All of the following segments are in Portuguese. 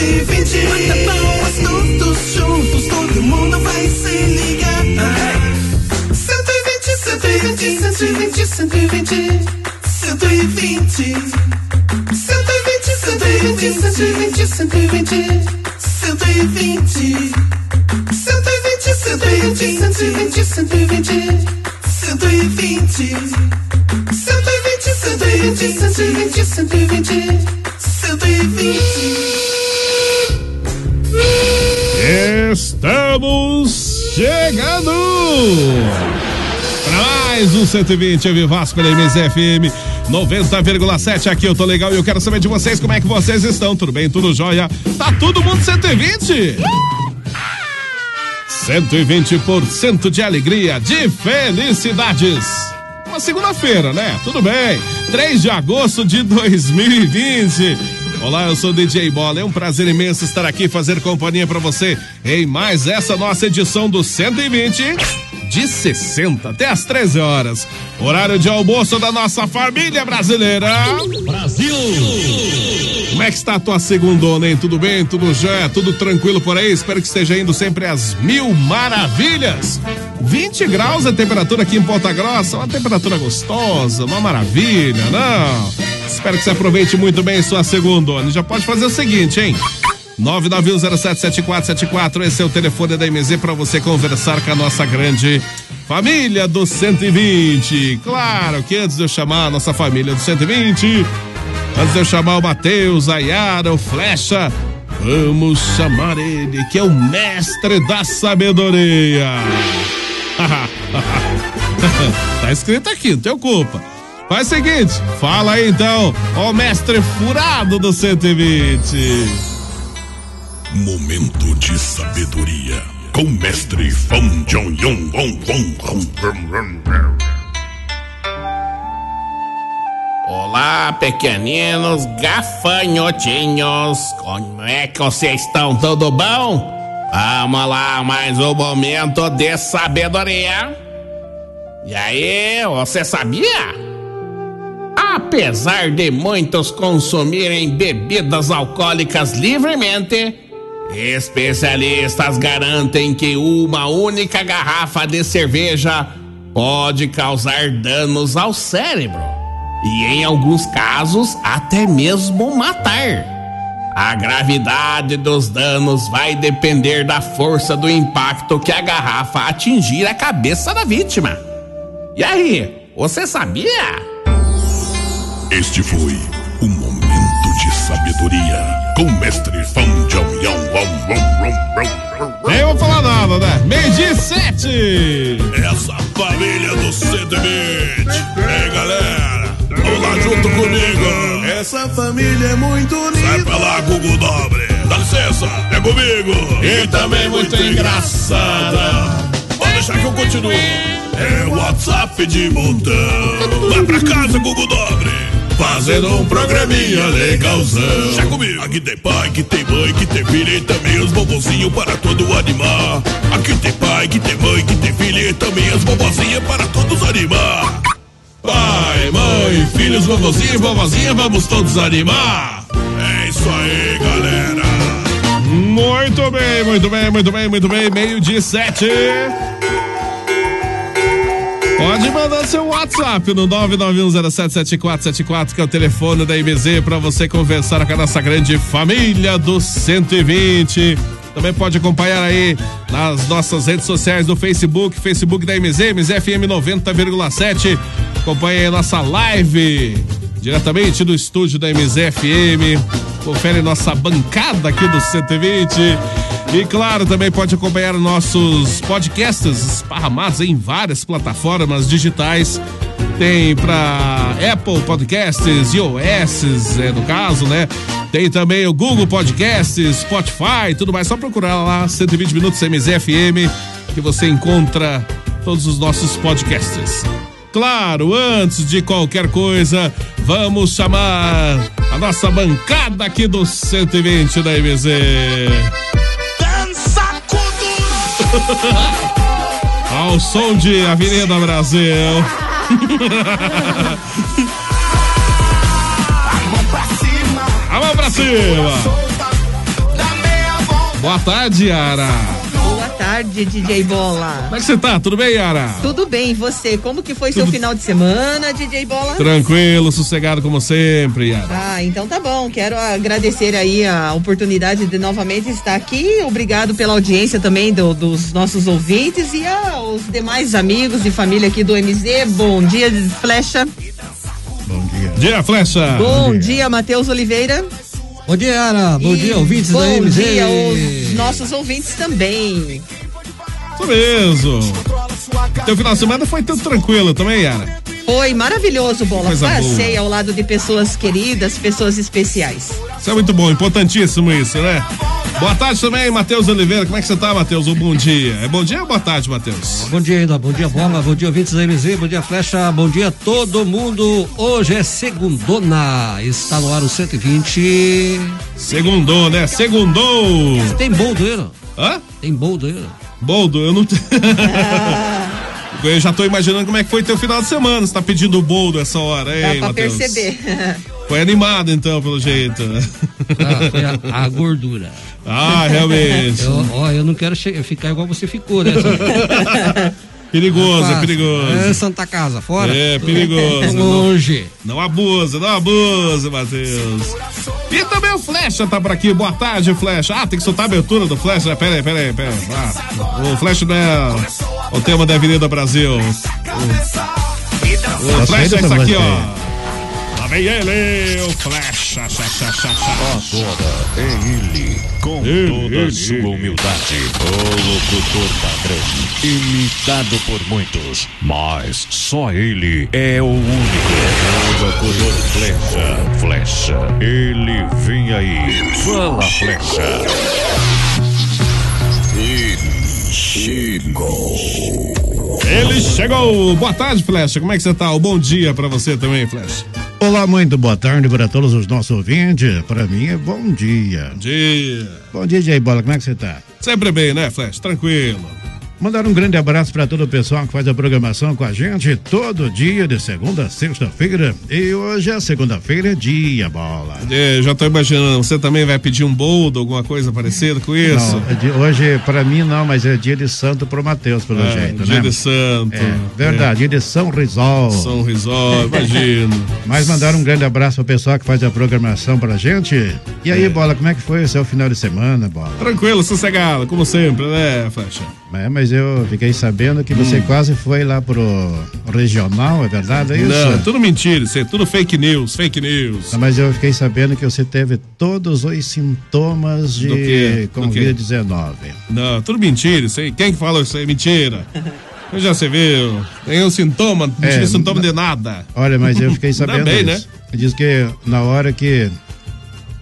120. Bata palmas todos juntos, todo mundo vai se ligar. 120, 120, 120, 120. 120, 120, 120, 120, 120. 120, 120, 120, 120. 120, 120, 120, 120. 120. Estamos chegando! Para mais um 120 eu Vasco pela MZFM 90,7 aqui eu tô legal e eu quero saber de vocês como é que vocês estão, tudo bem, tudo jóia? Tá todo mundo 120? 120% de alegria, de felicidades. Uma segunda-feira, né? Tudo bem. 3 de agosto de 2020. Olá, eu sou o DJ Bola. É um prazer imenso estar aqui fazer companhia para você em mais essa nossa edição do 120 de 60 até as 13 horas. Horário de almoço da nossa família brasileira. Brasil! Como é que está a tua segundona, hein? Tudo bem? Tudo já? Tudo tranquilo por aí? Espero que esteja indo sempre às mil maravilhas. 20 graus a temperatura aqui em Ponta Grossa, uma temperatura gostosa, uma maravilha, não? Espero que você aproveite muito bem sua segundona. Já pode fazer o seguinte, hein? 991077474, esse é o telefone da MZ para você conversar com a nossa grande família do 120. Claro que antes de eu chamar a nossa família do 120, antes de eu chamar o Matheus, a Yara, o Flecha, vamos chamar ele, que é o mestre da sabedoria. tá escrito aqui, não tem culpa. Faz o seguinte, fala aí então, ó mestre furado do 120. Momento de sabedoria com mestre Fong Jong Yong Olá, pequeninos gafanhotinhos. Como é que vocês estão? Tudo bom? Vamos lá, mais um momento de sabedoria. E aí, você sabia? Apesar de muitos consumirem bebidas alcoólicas livremente, especialistas garantem que uma única garrafa de cerveja pode causar danos ao cérebro e, em alguns casos, até mesmo matar. A gravidade dos danos vai depender da força do impacto que a garrafa atingir a cabeça da vítima. E aí, você sabia? Este foi o momento de sabedoria com mestre Yong Wong Wong Wong Wong Nem vou falar nada, né? Meio dia sete. Essa família do 120. Ei, galera, vamos lá junto comigo. Essa família é muito unida. Sai pra lá, Google Dobre. Dá licença, é comigo. E também muito engraçada. Pode deixa que eu continuo. É WhatsApp de montão. Vai pra casa, Google Dobre. Fazendo um programinha legalzão. Já comigo. Aqui tem pai, que tem mãe, que tem filha e também os bobozinhos para todo animar. Aqui tem pai, que tem mãe, que tem filha e também as bobozinhas para todos animar. Pai, mãe, filhos, vovozinho e vovozinha, vamos todos animar. É isso aí, galera. Muito bem, muito bem, muito bem, muito bem. Meio de sete. Pode mandar seu WhatsApp no 991077474, que é o telefone da IBZ, para você conversar com a nossa grande família do 120. Também pode acompanhar aí nas nossas redes sociais do Facebook, Facebook da MZ, MZFM 90,7. Acompanhe aí nossa live diretamente do estúdio da MZFM. Confere nossa bancada aqui do 120. E claro, também pode acompanhar nossos podcasts esparramados em várias plataformas digitais. Tem para Apple Podcasts, iOS, é, no caso, né? Tem também o Google Podcasts, Spotify, tudo mais. Só procurar lá 120 minutos MZFM que você encontra todos os nossos podcasts. Claro, antes de qualquer coisa, vamos chamar a nossa bancada aqui do 120 da MZ. Dança Ao som de Avenida Brasil. pra cima. Boa tarde, Yara. Boa tarde, DJ Bola. Como é que você tá? Tudo bem, Yara? Tudo bem, e você? Como que foi seu final de semana, DJ Bola? Tranquilo, sossegado como sempre, Yara. Ah, então tá bom. Quero agradecer aí a oportunidade de novamente estar aqui. Obrigado pela audiência também do- dos nossos ouvintes e aos demais amigos e família aqui do MZ. Bom dia, Flecha. Dia, Flecha. Bom dia, Matheus Oliveira. Bom dia, Ara. Bom E dia, ouvintes bom da MZ. dia aos nossos ouvintes também. Isso mesmo. Teu final de semana foi tudo tranquilo também, Yara? Foi maravilhoso, Bola. Passei boa. ao lado de pessoas queridas, pessoas especiais. Isso é muito bom, importantíssimo isso, né? Boa tarde também, Matheus Oliveira. Como é que você tá, Matheus? Um bom dia. É bom dia ou boa tarde, Matheus? Bom dia ainda, bom dia bola, bom dia ouvintes da MZ, bom dia flecha, bom dia todo mundo. Hoje é segundona, está no ar o 120. Segundou, né? Segundou. Tem boldo aí, não? Hã? Tem boldo aí, não? Boldo, eu não. te- eu já tô imaginando como é que foi teu final de semana. Você tá pedindo boldo essa hora, Dá hein, pra Matheus? perceber. Foi animado então, pelo jeito. Ah, foi a, a gordura. Ah, realmente. Eu, ó, eu não quero ficar igual você ficou, né? Perigoso, é Rapaz, perigoso. É Santa Casa, fora. É, perigoso. Longe. Não abuse, não abuse, Matheus. E também o Flecha tá por aqui. Boa tarde, Flecha. Ah, tem que soltar a abertura do Flecha. Pera aí, pera aí, pera aí. Ah, o Flecha não é o tema da Avenida Brasil. O, o Flecha é isso aqui, ó. Vem ele, o Flecha. Xa, xa, xa, xa. Agora é ele, com Ele, toda ele, a sua ele. humildade, o locutor padrão, imitado por muitos, mas só ele é o único. O locutor Flecha, Flecha, ele vem aí, fala Flecha. Ele chegou. Boa tarde, Flecha. Como é que você tá? O bom dia pra você também, Flecha. Olá, muito boa tarde para todos os nossos ouvintes. Para mim é bom dia. Bom dia. Bom dia, Jay Bola, como é que você tá? Sempre bem, né, Flecha? Tranquilo. Mandar um grande abraço para todo o pessoal que faz a programação com a gente todo dia, de segunda a sexta-feira. E hoje é segunda-feira, é dia, bola. É, já tô imaginando, você também vai pedir um boldo, alguma coisa parecida com isso? Não, é de- hoje, para mim, não, mas é dia de santo pro Matheus, pelo É, jeito, dia né? de santo. É, verdade, dia de São Rizal. São Rizal, imagino. Mas mandar um grande abraço pro pessoal que faz a programação pra gente. E aí, bola, como é que foi o seu final de semana, bola? Tranquilo, sossegado, como sempre, né, Flecha? É, mas eu fiquei sabendo que você quase foi lá pro regional, é verdade? É isso? Não, tudo mentira, isso é tudo fake news, fake news. Não, mas eu fiquei sabendo que você teve todos os sintomas de Do quê? Do Covid-19. Não, tudo mentira, isso aí. Quem que fala isso aí? Mentira. Eu já você viu, tem um sintoma, não É, tive sintoma de nada. Olha, mas eu fiquei sabendo bem, isso. Diz que na hora que,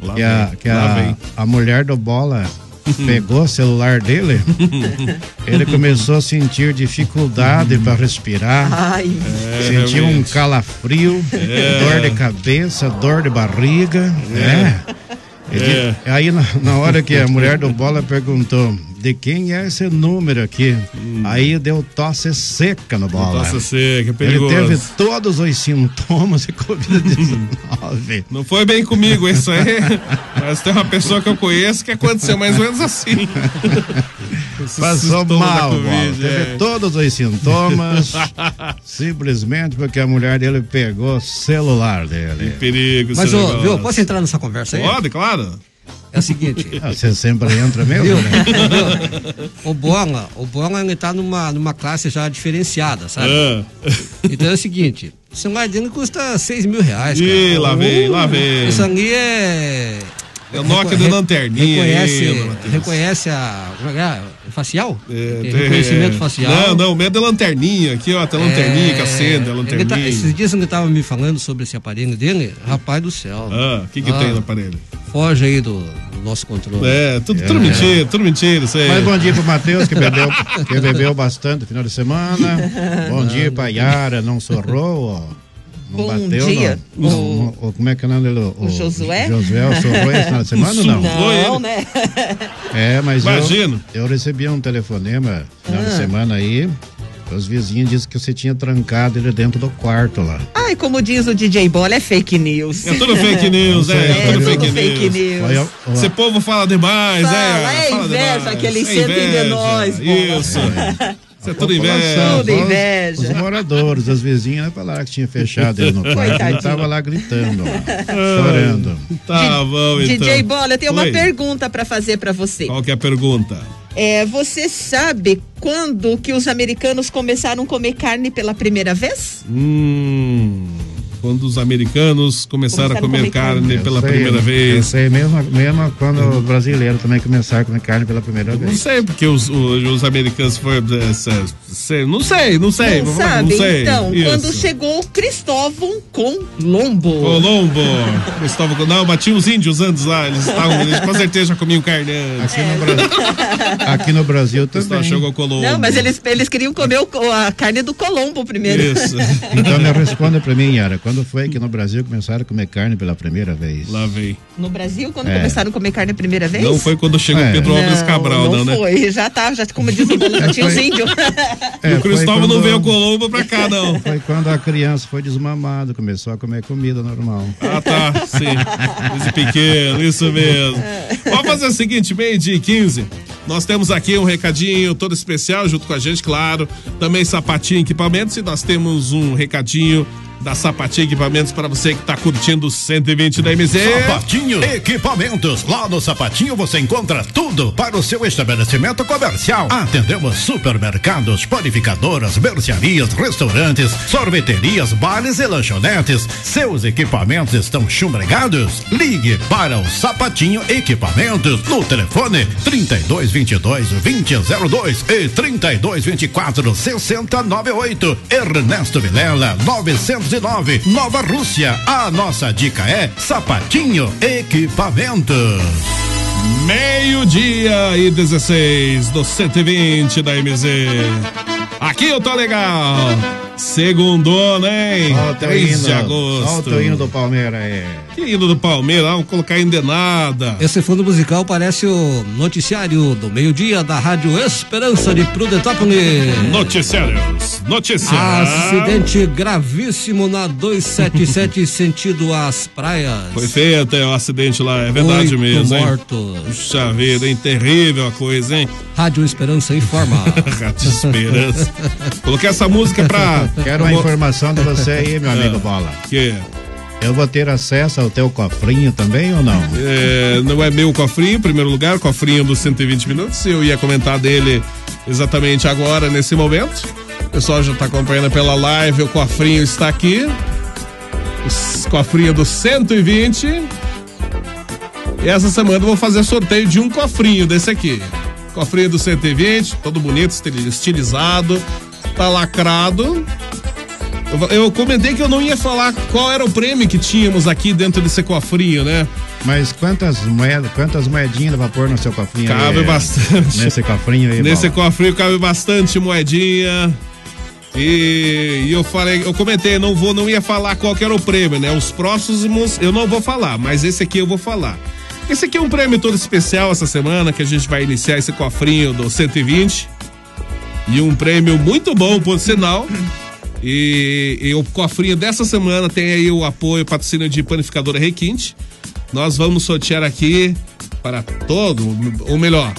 Lá que, a, vem, que lá a, a mulher do bola pegou o celular dele, ele começou a sentir dificuldade para respirar. Ai. sentiu um calafrio, É. dor de cabeça, dor de barriga. né? Ele- Aí na, na hora que a mulher do bola perguntou de quem é esse número aqui, aí deu tosse seca no bola. Tosse seca, é Ele perigoso. teve todos os sintomas de Covid-19. Não foi bem comigo isso aí, mas tem uma pessoa que eu conheço que aconteceu mais ou menos assim. Passou mal, bola. Covid, Teve é. todos os sintomas, simplesmente porque a mulher dele pegou o celular dele. Perigo, Mas, ô, viu, posso entrar nessa conversa aí? Pode, claro. É o seguinte. Ah, Você sempre entra mesmo, Viu? né? Viu? o Bola, o Bola ele tá numa, numa classe já diferenciada, sabe? Ah. Então é o seguinte, o celular dele custa 6 mil reais, cara. Ih, lá vem, lá vem. Isso ali é... É o Nokia de Re- lanterninha Reconhece, Matheus. reconhece a... como é que é? Facial? É, Tem reconhecimento facial. Não, não, o meu é de lanterninha aqui, ó. Tem lanterninha que acende, a Ele tá- lanterninha. esses dias ele tava me falando sobre esse aparelho dele, rapaz do céu. Ah, o que que Ah, tem no aparelho? Foge aí do, do nosso controle. É, tudo, tudo mentira, tudo mentira, isso aí. Mas bom dia pro Matheus, que bebeu, que bebeu bastante no final de semana. Bom dia pra Yara, não sorrou, ó. Não Bom bateu, dia. Não, O- não- não- como é que é o nome dele? O Josué? Josué sorrou esse final de semana ou não? Não, né? É, mas eu, Imagino. eu recebi um telefonema final Ah. de semana aí. Os vizinhos disseram que você tinha trancado ele dentro do quarto lá. Ai, como diz o DJ Bola, é fake news. É tudo fake news, é, É, é tudo tudo fake, fake news. news. Olha, ó, Esse povo fala demais, Fala, é. é fala inveja demais. que eles É sentem de nós. Isso. Isso é tudo inveja. Tudo os- inveja. Os moradores, as vizinhas né, falaram que tinha fechado ele no quarto. Ele tava lá gritando, lá, chorando. Tá bom, então. DJ Bola, eu tenho uma Oi. pergunta pra fazer pra você. Qual que é a pergunta? É, você sabe quando que os americanos começaram a comer carne pela primeira vez? Hum, quando os americanos começaram, a comer carne Eu pela sei, primeira Eu vez. sei, mesmo, mesmo quando o brasileiro também começaram a comer carne pela primeira Não vez. sei, porque os, os, os americanos foram. É, se- se- Não sei, não sei. Não sabe? Não sei. Então, Isso. quando chegou Cristóvão Colombo. Colombo. Cristóvão, não, mas tinha os índios antes lá. Eles estavam. Eles com certeza já comiam carne antes. Aqui, no Brasil, aqui no Brasil Cristóvão também. chegou Colombo. Não, mas eles, eles queriam comer o- a carne do Colombo primeiro. Isso. Então me responda pra mim, Yara, quando foi que no Brasil começaram a comer carne pela primeira vez? Lá vem. No Brasil, quando É. começaram a comer carne a primeira vez? Não foi quando chegou É. Pedro Álvares Cabral, não, não né? foi. Já tá, já como diz o já tinha os índios. É, o Cristóvão foi não quando- veio Colombo pra cá, não. Foi quando a criança foi desmamada, começou a comer comida normal. Ah, tá, sim. Esse pequeno, isso mesmo. Vamos fazer o seguinte, meio-dia e 15. Nós temos aqui um recadinho todo especial junto com a gente, claro. Também Sapatinho Equipamentos e nós temos um recadinho da Sapatinho Equipamentos para você que tá curtindo o 120 da MZ. Sapatinho Equipamentos. Lá no Sapatinho você encontra tudo para o seu estabelecimento comercial. Atendemos supermercados, panificadoras, mercearias, restaurantes, sorveterias, bares e lanchonetes. Seus equipamentos estão chumbregados? Ligue para o Sapatinho Equipamentos no telefone 3222 2002 e 3224 6098. Ernesto Vilela 909 Nova Rússia. A nossa dica é Sapatinho Equipamentos. Meio-dia e 16 do 120 da MZ. Aqui eu tô legal. Segundona, hein? Olha o 3 de hino, agosto. olha o hino do Palmeiras aí. Que hino do Palmeiras, vamos colocar indenada. Esse fundo musical parece o noticiário do meio-dia da Rádio Esperança de Prudentópolis. Noticiários, notícias. Acidente gravíssimo na 277 sentido às praias. Foi feito é, o acidente lá, é verdade Oito mesmo, hein? mortos. Puxa vida, hein? Terrível a coisa, hein? Rádio Esperança informa. Rádio Esperança. Coloquei essa música pra. Quero uma informação de você aí, meu amigo Bola. Que Eu vou ter acesso ao teu cofrinho também ou não? é, não é meu cofrinho, em primeiro lugar, cofrinho dos 120 minutos. Eu ia comentar dele exatamente agora, nesse momento. O pessoal já tá acompanhando pela live, o cofrinho está aqui. O cofrinho dos 120. E essa semana eu vou fazer sorteio de um cofrinho desse aqui. Cofrinho do 120, todo bonito, estil- estilizado, tá lacrado. Eu, eu comentei que eu não ia falar qual era o prêmio que tínhamos aqui dentro desse cofrinho, né? Mas quantas moedas, quantas moedinhas dá pra pôr no seu cofrinho? Cabe aí, bastante. Nesse cofrinho aí, Nesse cofrinho cabe bastante moedinha. E, e eu falei, eu comentei, não vou, não ia falar qual era o prêmio, né? Os próximos eu não vou falar, mas esse aqui eu vou falar. Esse aqui é um prêmio todo especial essa semana que a gente vai iniciar esse cofrinho do 120. E um prêmio muito bom, por sinal. E, e o cofrinho dessa semana tem aí o apoio, patrocínio de panificadora Requinte. Nós vamos sortear aqui para todo, ou melhor,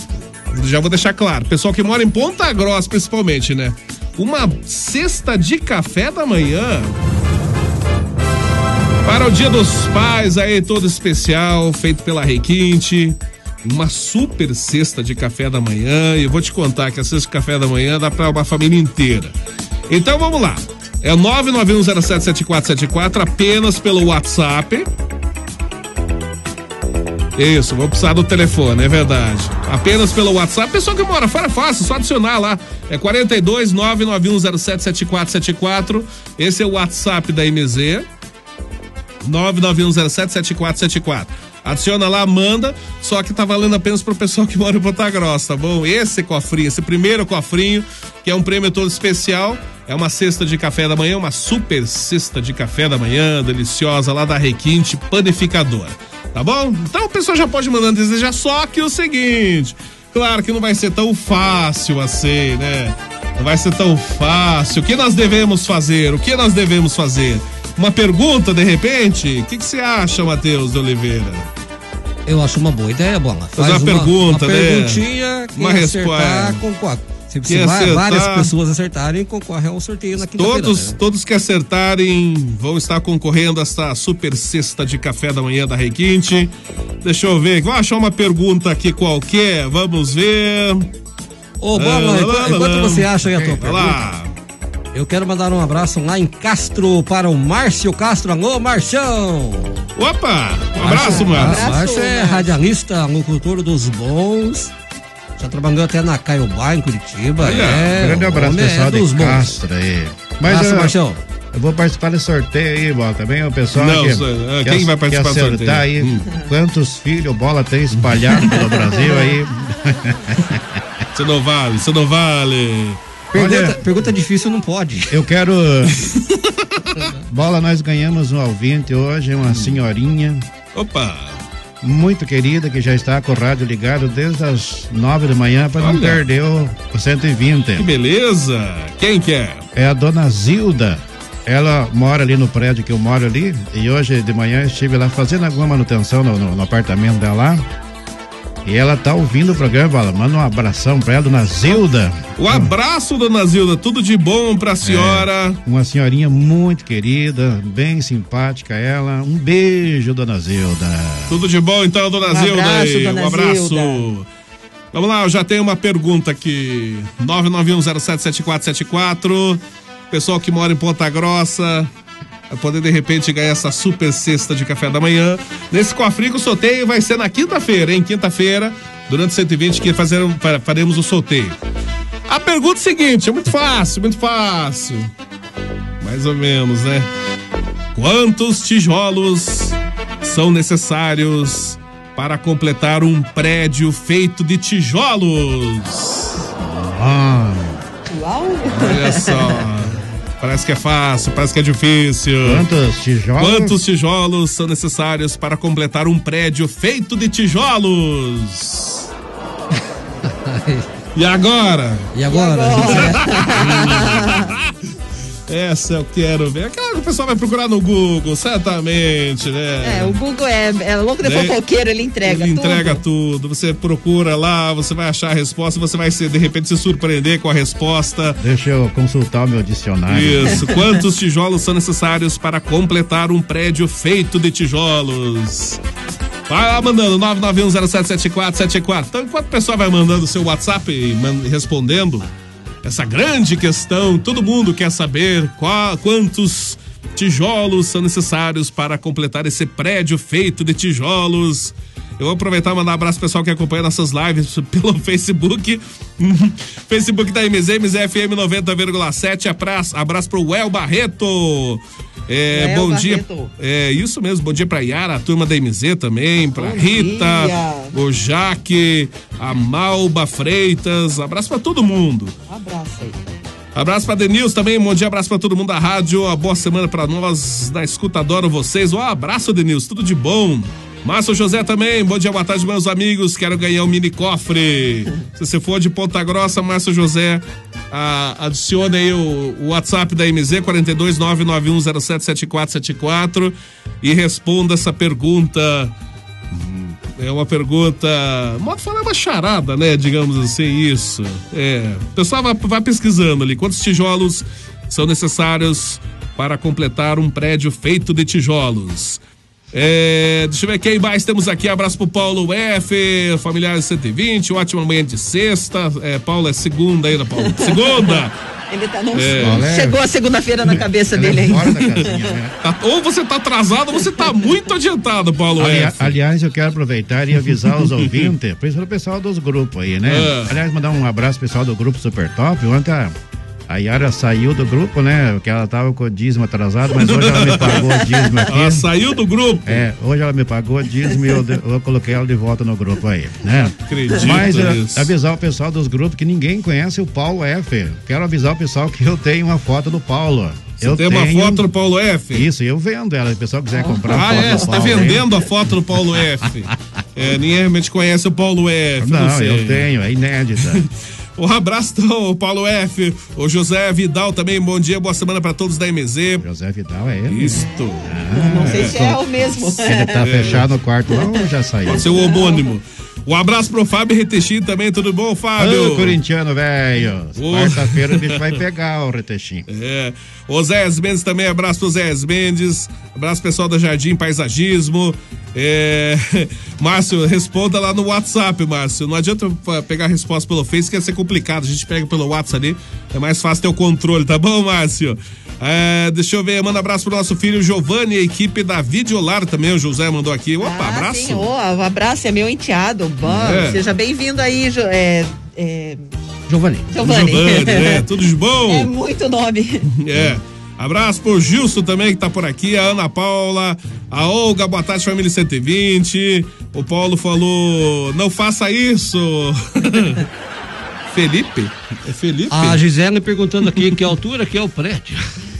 já vou deixar claro, pessoal que mora em Ponta Grossa principalmente, né? Uma cesta de café da manhã para o Dia dos Pais aí todo especial, feito pela Requinte. Uma super cesta de café da manhã. E eu vou te contar que a cesta de café da manhã dá para uma família inteira. Então vamos lá. É 991077474 apenas pelo WhatsApp. Isso, vou precisar do telefone, é verdade. Apenas pelo WhatsApp. Pessoal que mora fora é fácil, só adicionar lá. É 42 991077474. Esse é o WhatsApp da MZ. 991077474. Adiciona lá, manda, só que tá valendo apenas pro pessoal que mora em Ponta Grossa, tá bom? Esse cofrinho, esse primeiro cofrinho, que é um prêmio todo especial, é uma cesta de café da manhã, uma super cesta de café da manhã, deliciosa, lá da Requinte Panificadora, tá bom? Então o pessoal já pode mandando desejar, só que o seguinte, claro que não vai ser tão fácil assim, né? Não vai ser tão fácil. O que nós devemos fazer? O que nós devemos fazer? Uma pergunta, de repente? O que, que você acha, Matheus de Oliveira? Eu acho uma boa ideia, Bola. Fazer uma pergunta, uma né? perguntinha, Uma resposta. concorre. Se, se acertar- várias pessoas acertarem, concorre ao sorteio na quinta-feira. Todos, né? todos que acertarem vão estar concorrendo a esta super cesta de café da manhã da Requinte. Deixa eu ver, vou achar uma pergunta aqui qualquer, vamos ver. Ô, Bola, Ah, enquanto, lá, enquanto lá. você acha aí a tua lá. pergunta, eu quero mandar um abraço lá em Castro para o Márcio Castro. Alô, Marcião! Opa! Um abraço, mano. Ah, Márcio é radialista, locutor dos bons. Já trabalhou até na Caiobá, em Curitiba. Olha, é, grande abraço, é pessoal dos de bons. Castro aí. Mas Abraço, eu, Marcião. eu vou participar desse sorteio aí, Bola, também. O pessoal Não, que, ah, que quem ac- vai participar do que sorteio? aí Hum. quantos filhos Bola tem espalhado pelo Brasil aí. Isso não vale, isso não vale. Pergunta, Olha- pergunta difícil não pode. Eu quero. Bola, nós ganhamos um ouvinte hoje, uma senhorinha. Opa! Muito querida, que já está com o rádio ligado desde as nove da manhã para não Olha. perder o, o 120. Que beleza! Quem que é? É a dona Zilda. Ela mora ali no prédio que eu moro ali. E hoje de manhã eu estive lá fazendo alguma manutenção no, no- no apartamento dela lá. E ela tá ouvindo o programa, Bola. Manda um abração pra ela, dona Zilda. O abraço, dona Zilda, tudo de bom pra senhora. Uma senhorinha muito querida, bem simpática ela. Um beijo, dona Zilda. Tudo de bom então, dona Um Zilda? abraço, dona um abraço. Zilda. Vamos lá, eu já tenho uma pergunta aqui. 991077474. Pessoal que mora em Ponta Grossa poder de repente ganhar essa super cesta de café da manhã. Nesse cofrinho, o sorteio vai ser na quinta-feira, hein? Quinta-feira, durante 120, que fazer, fa- faremos o sorteio. A pergunta é a seguinte: é muito fácil, muito fácil. Mais ou menos, né? Quantos tijolos são necessários para completar um prédio feito de tijolos? Ah, Uau! Olha só. Parece que é fácil, parece que é difícil. quantos tijolos? Quantos tijolos são necessários para completar um prédio feito de tijolos? E agora? E agora? Essa eu quero ver. Aquela que o pessoal vai procurar no Google, certamente, né? É, o Google é, é louco de Né? fofoqueiro, ele entrega Ele tudo. entrega tudo. Você procura lá, você vai achar a resposta, você vai se, de repente se surpreender com a resposta. Deixa eu consultar o meu dicionário. Isso. Quantos tijolos são necessários para completar um prédio feito de tijolos? Vai lá mandando 991077474. Então, enquanto o pessoal vai mandando o seu WhatsApp e respondendo essa grande questão, todo mundo quer saber qual- quantos tijolos são necessários para completar esse prédio feito de tijolos. Eu vou aproveitar e mandar um abraço pro pessoal que acompanha nossas lives pelo Facebook. Facebook da MZ, MZFM 90,7. Abraço, abraço pro El Barreto. É, Léo bom dia. Barreto. É isso mesmo. Bom dia pra Yara, a turma da MZ também, pra Bom Rita, dia. o Jaque, a Malba Freitas. Abraço pra todo mundo. Um abraço aí. Abraço pra Denilson também, bom dia, abraço pra todo mundo da rádio, uma boa semana pra nós da escuta, adoro vocês. Um abraço, Denilson, tudo de bom. Márcio José também, bom dia, boa tarde, meus amigos, quero ganhar um mini cofre. Se você for de Ponta Grossa, Márcio José, adicione aí o, o WhatsApp da MZ, 42991077474 e responda essa pergunta é uma pergunta. Modo falar uma charada, né? Digamos assim, isso. É. O pessoal vai, vai pesquisando ali. Quantos tijolos são necessários para completar um prédio feito de tijolos? É, deixa eu ver quem mais temos aqui. Abraço pro Paulo F, familiares 120. Ótima manhã de sexta. É, Paulo é segunda ainda, Paulo. Segunda! Ele tá não É. chegou a segunda-feira na cabeça dele ainda. Da casinha, né? Tá- ou você tá atrasado ou você tá muito adiantado, Paulo Ali- F. aliás, eu quero aproveitar e avisar os ouvintes, principalmente o pessoal dos grupos aí, né? É. Aliás, mandar um abraço pro pessoal do grupo Super Top. Ontem a, Yara saiu do grupo, né? Porque ela tava com o dízimo atrasado, mas hoje ela me pagou o dízimo aqui. Ela saiu do grupo. É, hoje ela me pagou o dízimo e eu, eu coloquei ela de volta no grupo aí, né? Acredito Mas eh, nisso. avisar o pessoal dos grupos que ninguém conhece o Paulo F. Quero avisar o pessoal que eu tenho uma foto do Paulo. Você eu tem uma tenho- foto do Paulo F? Isso, eu vendo ela. Se o pessoal quiser comprar Ah, é? Você tá aí. vendendo a foto do Paulo F. É, ninguém realmente conhece o Paulo F. Não, sei. eu tenho, é inédita. Um abraço, então, Paulo F. O José Vidal também, bom dia, boa semana pra todos da MZ. José Vidal é ele. Isto. Não sei se é o mesmo. Ele tá fechado no quarto lá ou já saiu? Pode ser o homônimo. Um abraço pro Fábio Retechim também, tudo bom, Fábio? Ô, corintiano velho. Quarta-feira o bicho vai pegar o retexinho. É. O Zé Mendes também, abraço pro Zé Mendes. Abraço pessoal da Jardim Paisagismo. É... Márcio, responda lá no WhatsApp, Márcio. Não adianta pegar a resposta pelo Face, que ia ser complicado. A gente pega pelo WhatsApp ali, é mais fácil ter o controle, tá bom, Márcio? É, deixa eu ver, manda abraço pro nosso filho Giovanni, a equipe da Videolar também. O José mandou aqui. Opa, Ah, abraço. sim, um abraço, é meu enteado. Bom, É. Seja bem-vindo aí, Jo- é, é, Giovanni. Giovanni. Giovanni, né? Tudo de bom? É muito nome. É. Abraço pro Gilson também, que tá por aqui, a Ana Paula, a Olga, boa tarde, família 120. O Paulo falou, não faça isso. Felipe? É Felipe? A Gisele perguntando aqui que altura que é o prédio.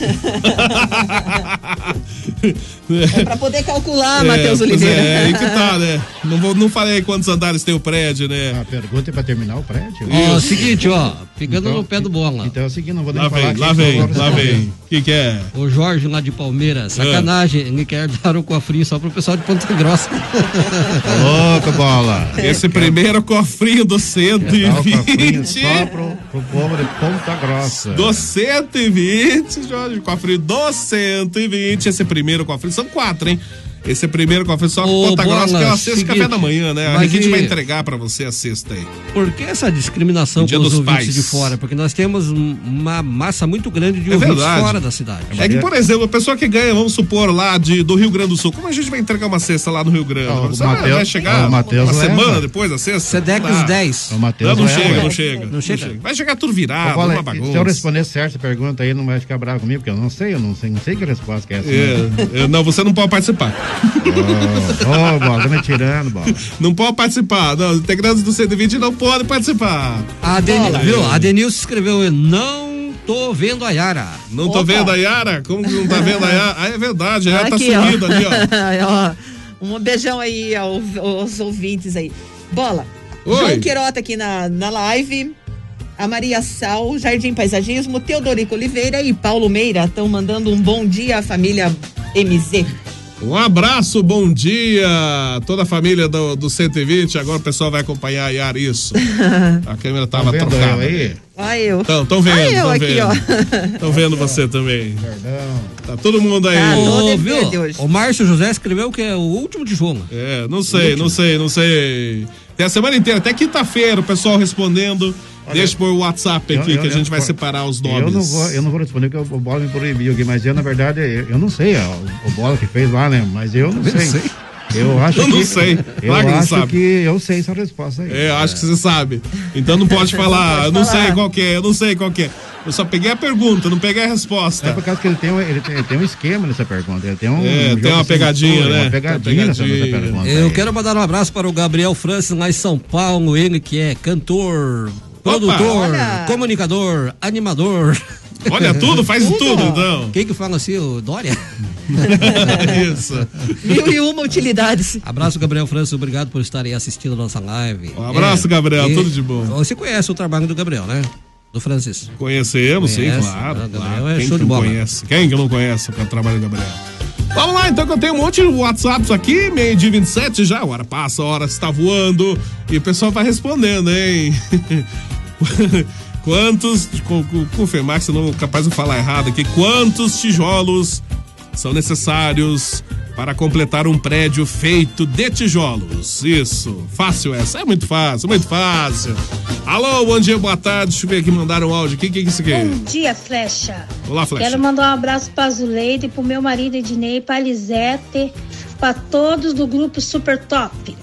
É pra poder calcular, É, Matheus pois Oliveira. É, aí que tá, né? Não, vou, não falei quantos andares tem o prédio, né? A pergunta é pra terminar o prédio? Ó, seguinte, ó, pegando Então- no pé do bola. Então é o seguinte, não vou nem Lá falar vem, aqui, lá vem, lá vem. O que que é? O Jorge lá de Palmeiras, sacanagem, ele quer dar um cofrinho só pro pessoal de Ponta Grossa. Tá louco, bola. Esse primeiro cofrinho do Dá o cofrinho 120. só pro, pro povo de Ponta Grossa. Do 120, Jorge, cofre do 120. Esse primeiro cofre, são quatro, hein? Esse primeiro cofre só Ô, Ponta Grossa, que é uma seguinte, café da manhã, né? A gente e- vai entregar pra você a cesta aí. Por que essa discriminação com os dos ouvintes pais. de fora? Porque nós temos um- uma massa muito grande de É ouvintes verdade. fora da cidade. É que, por exemplo, a pessoa que ganha, vamos supor, lá de, do Rio Grande do Sul, como a gente vai entregar uma cesta lá no Rio Grande? Ó, o Você Mateus- vai chegar Mateus uma leva. semana depois da cesta? Sedex Não dá. 10. O Não, não leva. chega, não chega. Não chega? Vai chegar tudo virado, Bola, uma se eu bagunça. responder certa pergunta aí, não vai ficar bravo comigo, porque eu não sei, eu não sei, não sei que resposta que é essa. né? É, é, não, você não pode participar. Ô, bola, tá me tirando, bola. Não pode participar. Não, os integrantes do 120 não podem participar. A, Den Bola. viu? a Denilson escreveu, não tô vendo a Yara. Não tô Opa. vendo a Yara? Como que não tá vendo a Yara? Ah, é verdade, a Yara tá Aqui, ó. sumida ali, ó. Um beijão aí ao- aos ouvintes aí. Bola. Oi. João Queirota aqui na, na live. A Maria Sal, Jardim Paisagismo, Teodorico Oliveira e Paulo Meira estão mandando um bom dia à família MZ. Um abraço, bom dia, toda a família do, do 120. Agora o pessoal vai acompanhar a Yara, isso. A câmera tava Tá vendo trocada. eu aí? Olha eu. Então, tão vendo, Olha eu tão aqui, vendo. ó. Estão vendo você também. Perdão. Tá todo mundo aí. Tá, de viu? hoje. O Márcio José escreveu que é o último tijolo. É, não sei, não sei, não sei. Tem a semana inteira, até quinta-feira, o pessoal respondendo. Deixa por WhatsApp Eu- aqui eu- que a gente eu- vai separar os nomes. Eu não, vou, eu não vou responder porque o, o Bola me proibiu aqui, mas eu, na verdade, eu, eu não sei ó, o, Bola que fez lá, né? Mas eu não sei. Eu acho Eu que. não sei. Eu Claro que não acho sabe. que eu sei essa resposta aí. É, eu acho que você sabe. Então não pode falar, eu não sei qual que é, eu não sei qual que é. Eu só peguei a pergunta, não peguei a resposta. É por causa que ele tem, um- ele tem, ele tem um esquema nessa pergunta. Ele tem um. É, um tem uma de pegadinha, né? Uma pegadinha, Tem uma nessa pegadinha. pergunta. Eu aí. quero mandar um abraço para o Gabriel Francis, lá em São Paulo, ele que é cantor, produtor, Olha. comunicador, animador. Olha tudo, faz tudo, Tudo. então. Quem que fala assim? O Dória? Isso. Mil e uma utilidades. Abraço, Gabriel Francis, obrigado por estarem assistindo a nossa live. Um abraço, Gabriel, tudo de bom. Você conhece o trabalho do Gabriel, né? Do Francis. Conhecemos, sim, claro. Gabriel claro. é Quem show que de não bola. conhece? Quem que não conhece o trabalho do Gabriel? Vamos lá, então, que eu tenho um monte de WhatsApps aqui, meio de 27 já, a hora passa, a hora está voando, e o pessoal vai respondendo, hein? quantos, co- co- confirmar que senão capaz de falar errado aqui, quantos tijolos são necessários para completar um prédio feito de tijolos? Isso, fácil essa, é muito fácil, muito fácil. Alô, bom dia, boa tarde, deixa eu ver aqui, mandaram um áudio aqui, o que que é isso aqui? Bom dia, Flecha. Olá, Flecha. Quero mandar um abraço pra Zuleide, pro meu marido Ednei, pra Lisete, pra todos do grupo Super Top.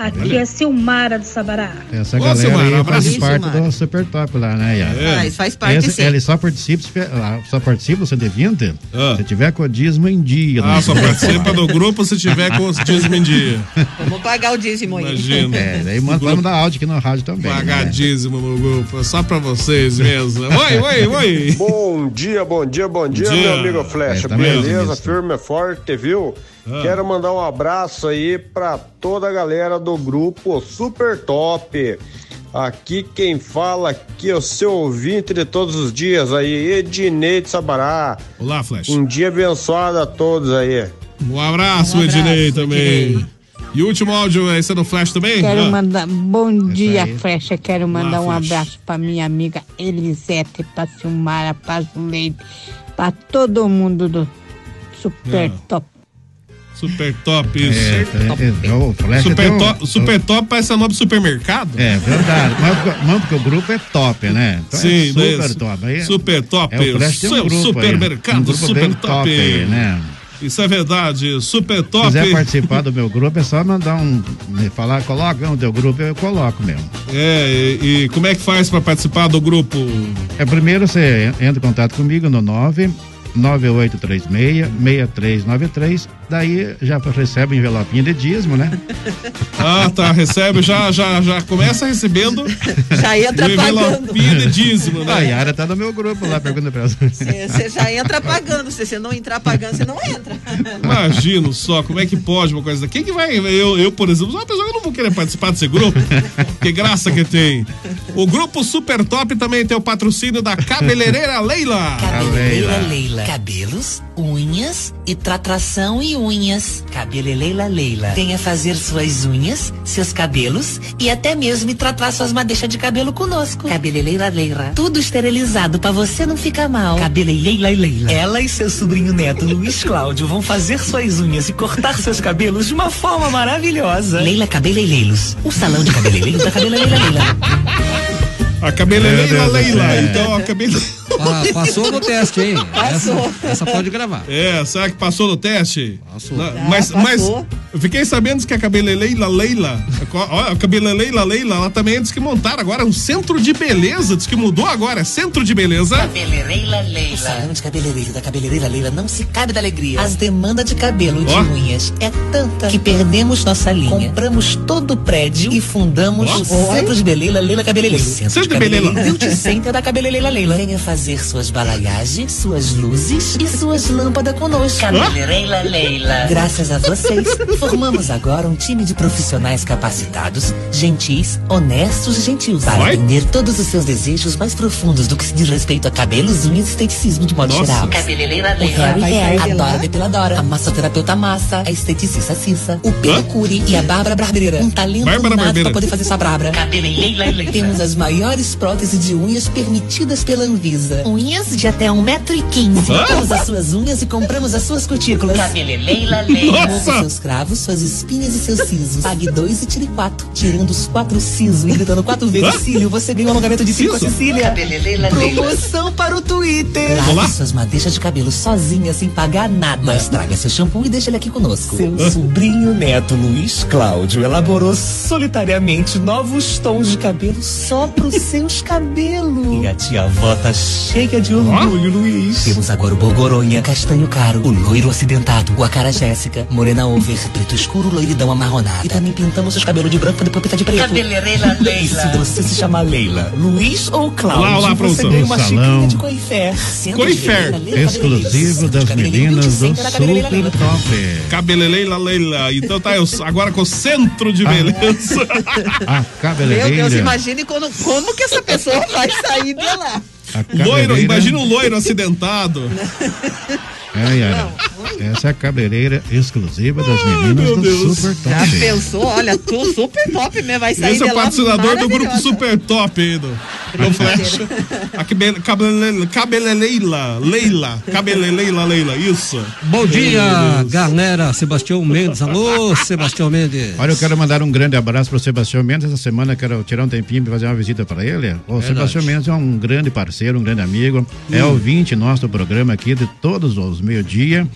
Aqui é Silmara do Sabará. Essa Ô, galera Silmara, aí faz parte Silmara. do Super Top lá, né? É. Faz, faz parte Esse- sim. ele só participa, se- só participa, você de 20, Ah. se tiver com o dízimo em dia. Ah, né? só participa do grupo se tiver com os dízimos em dia. Vamos pagar o dízimo aí. Imagina. É, daí manda, vai mandar áudio aqui na rádio também. Pagar né? dízimo no grupo. É só pra vocês mesmo. Oi, oi, oi. Bom dia, bom dia, bom dia, Dia. meu amigo Flecha. É, tá mesmo, Beleza, firme forte, viu? Quero mandar um abraço aí pra toda a galera do grupo Super Top. Aqui quem fala aqui é o seu ouvinte de todos os dias aí, Ednei de Sabará. Olá, Flash. Um dia abençoado a todos aí. Um abraço, Um Ednei, abraço, também. Ednei. E o último áudio, esse é no Flash também? Quero Ah, mandar bom dia, aí. Flecha. Quero mandar um Flecha. abraço pra minha amiga Elisete, pra Silmara, pra Zuleide, pra todo mundo do Super Ah. Top. Super top isso. É, é, é, o Flash Super, um- top, super top parece nome de supermercado. É verdade, mas, porque- mas porque o grupo é top, né? Então Sim, é super top. Aí, Super top. É, o Flash tem um grupo supermercado aí, um grupo super top. top aí, né? Isso é verdade. Super Se top. quiser participar do meu grupo, é só mandar um. me Falar, coloca no teu grupo, eu coloco mesmo. É, e, e como é que faz pra participar do grupo? É primeiro você entra em contato comigo no 9 9836-6393. Daí já recebe um envelopinho de dízimo, né? Ah, tá. Recebe, já, já, já começa recebendo Já entra o pagando. envelopinho de dízimo, A né? Yara tá no meu grupo lá, pergunta pra ela. Você você já entra pagando. Se você não entrar pagando, você não entra. Imagino só, como é que pode uma coisa dessa? Quem que vai? Eu, eu, por exemplo, sou uma pessoa que não vou querer participar desse grupo. que graça que tem. O grupo Super Top também tem o patrocínio da cabeleireira Leila. Leila. Leila. Cabelos, unhas e tratação e unhas. Cabeleleila Leila. Venha fazer suas unhas, seus cabelos e até mesmo tratar suas madeixas de cabelo conosco. Cabeleleila Leila. Tudo esterilizado pra você não ficar mal. Cabeleleila Leila. Ela e seu sobrinho neto Luiz Cláudio vão fazer suas unhas e cortar seus cabelos de uma forma maravilhosa. Leila Cabeleireiros. O salão de cabeleireiros da Cabeleleila Leila. A cabeleireira do Leila. céu. Então, a cabele... Pa- passou no teste, hein? Passou. Essa, essa pode gravar. É, será que passou no teste? Passou. Não, Ah, mas, mas eu fiquei sabendo que a cabeleireira Leila, ó, a cabeleireira Leila, ela também diz que montaram agora um centro de beleza, diz que mudou agora, é centro de beleza. Cabeleireira Leila. O salão de cabeleireiro da cabeleireira Leila não se cabe da alegria. As demandas de cabelo de Ó. unhas é tanta que perdemos nossa linha. Compramos todo o prédio e fundamos Ó. o Centro de Beleza Leila Cabeleireiro. De Beleza. Beauty Center da Cabeleireira Leila. Venha fazer suas balaiagens, suas luzes e suas lâmpadas conosco. Cabeleireira Leila. Graças a vocês, formamos agora um time de profissionais capacitados, gentis, honestos e gentios para atender todos os seus desejos mais profundos do que se diz respeito a cabelos, unhas e esteticismo de modo Nossa. geral. Cabeleireira Leila. Leila. sair de A? Dora Depiladora. A massoterapeuta Massa. A esteticista Cissa. O Pedicure e a Bárbara Barbeira. Um talento Bárbara nato pra poder fazer sua brabra. Temos as maiores próteses de unhas permitidas pela Anvisa. Unhas de até 1,15m. Hã? Compramos as suas unhas e compramos as suas cutículas. Cabeleleila, leila. Nossa! Seus cravos, suas espinhas e seus sisos. Pague dois e tire quatro. Tirando os quatro sisos e gritando quatro vezes cílio, você ganha um alongamento de cinco? Cecília. Cabeleleila. Promoção para o Twitter. Lave suas madeixas de cabelo sozinha, sem pagar nada. Mas traga seu shampoo e deixa ele aqui conosco. Seu sobrinho neto, Luiz Cláudio, elaborou solitariamente novos tons de cabelo só pros seus cabelos. E a tia avó tá cheia de orgulho, Luiz. Temos agora o Bogoronha, castanho caro, o loiro acidentado, o acara Jéssica, morena over, preto escuro, loiridão amarronada. E também pintamos os cabelos de branco pra depois pintar de preto. Cabeleireira E se você se chamar Leila, Luiz ou Cláudio, Olá, olá, você ganha uma Salão. de coifé. Coifé. Exclusivo das meninas do Super Top. Cabeleleila Leila. Então tá, eu, agora com o centro de beleza. A Meu cabeleireira. Deus, imagine quando, como que essa pessoa vai sair de lá. Loiro, imagina um loiro acidentado. É, Yara. Essa é a cabeleireira exclusiva das meninas meu do Deus. Super Top. Já pensou? Olha, tu super top mesmo, vai sair Esse é o patrocinador do grupo. Super Top aí do, do Flash. A cabe- cabele- Cabeleleila, Leila, Cabeleleila Leila, isso. Bom dia, galera. Sebastião Mendes. Alô, Sebastião Mendes. Olha, eu quero mandar um grande abraço para o Sebastião Mendes. Essa semana eu quero tirar um tempinho para fazer uma visita para ele. O Verdade. Sebastião Mendes é um grande parceiro, um grande amigo. É Hum. ouvinte nosso do programa aqui de todos os meio-dia.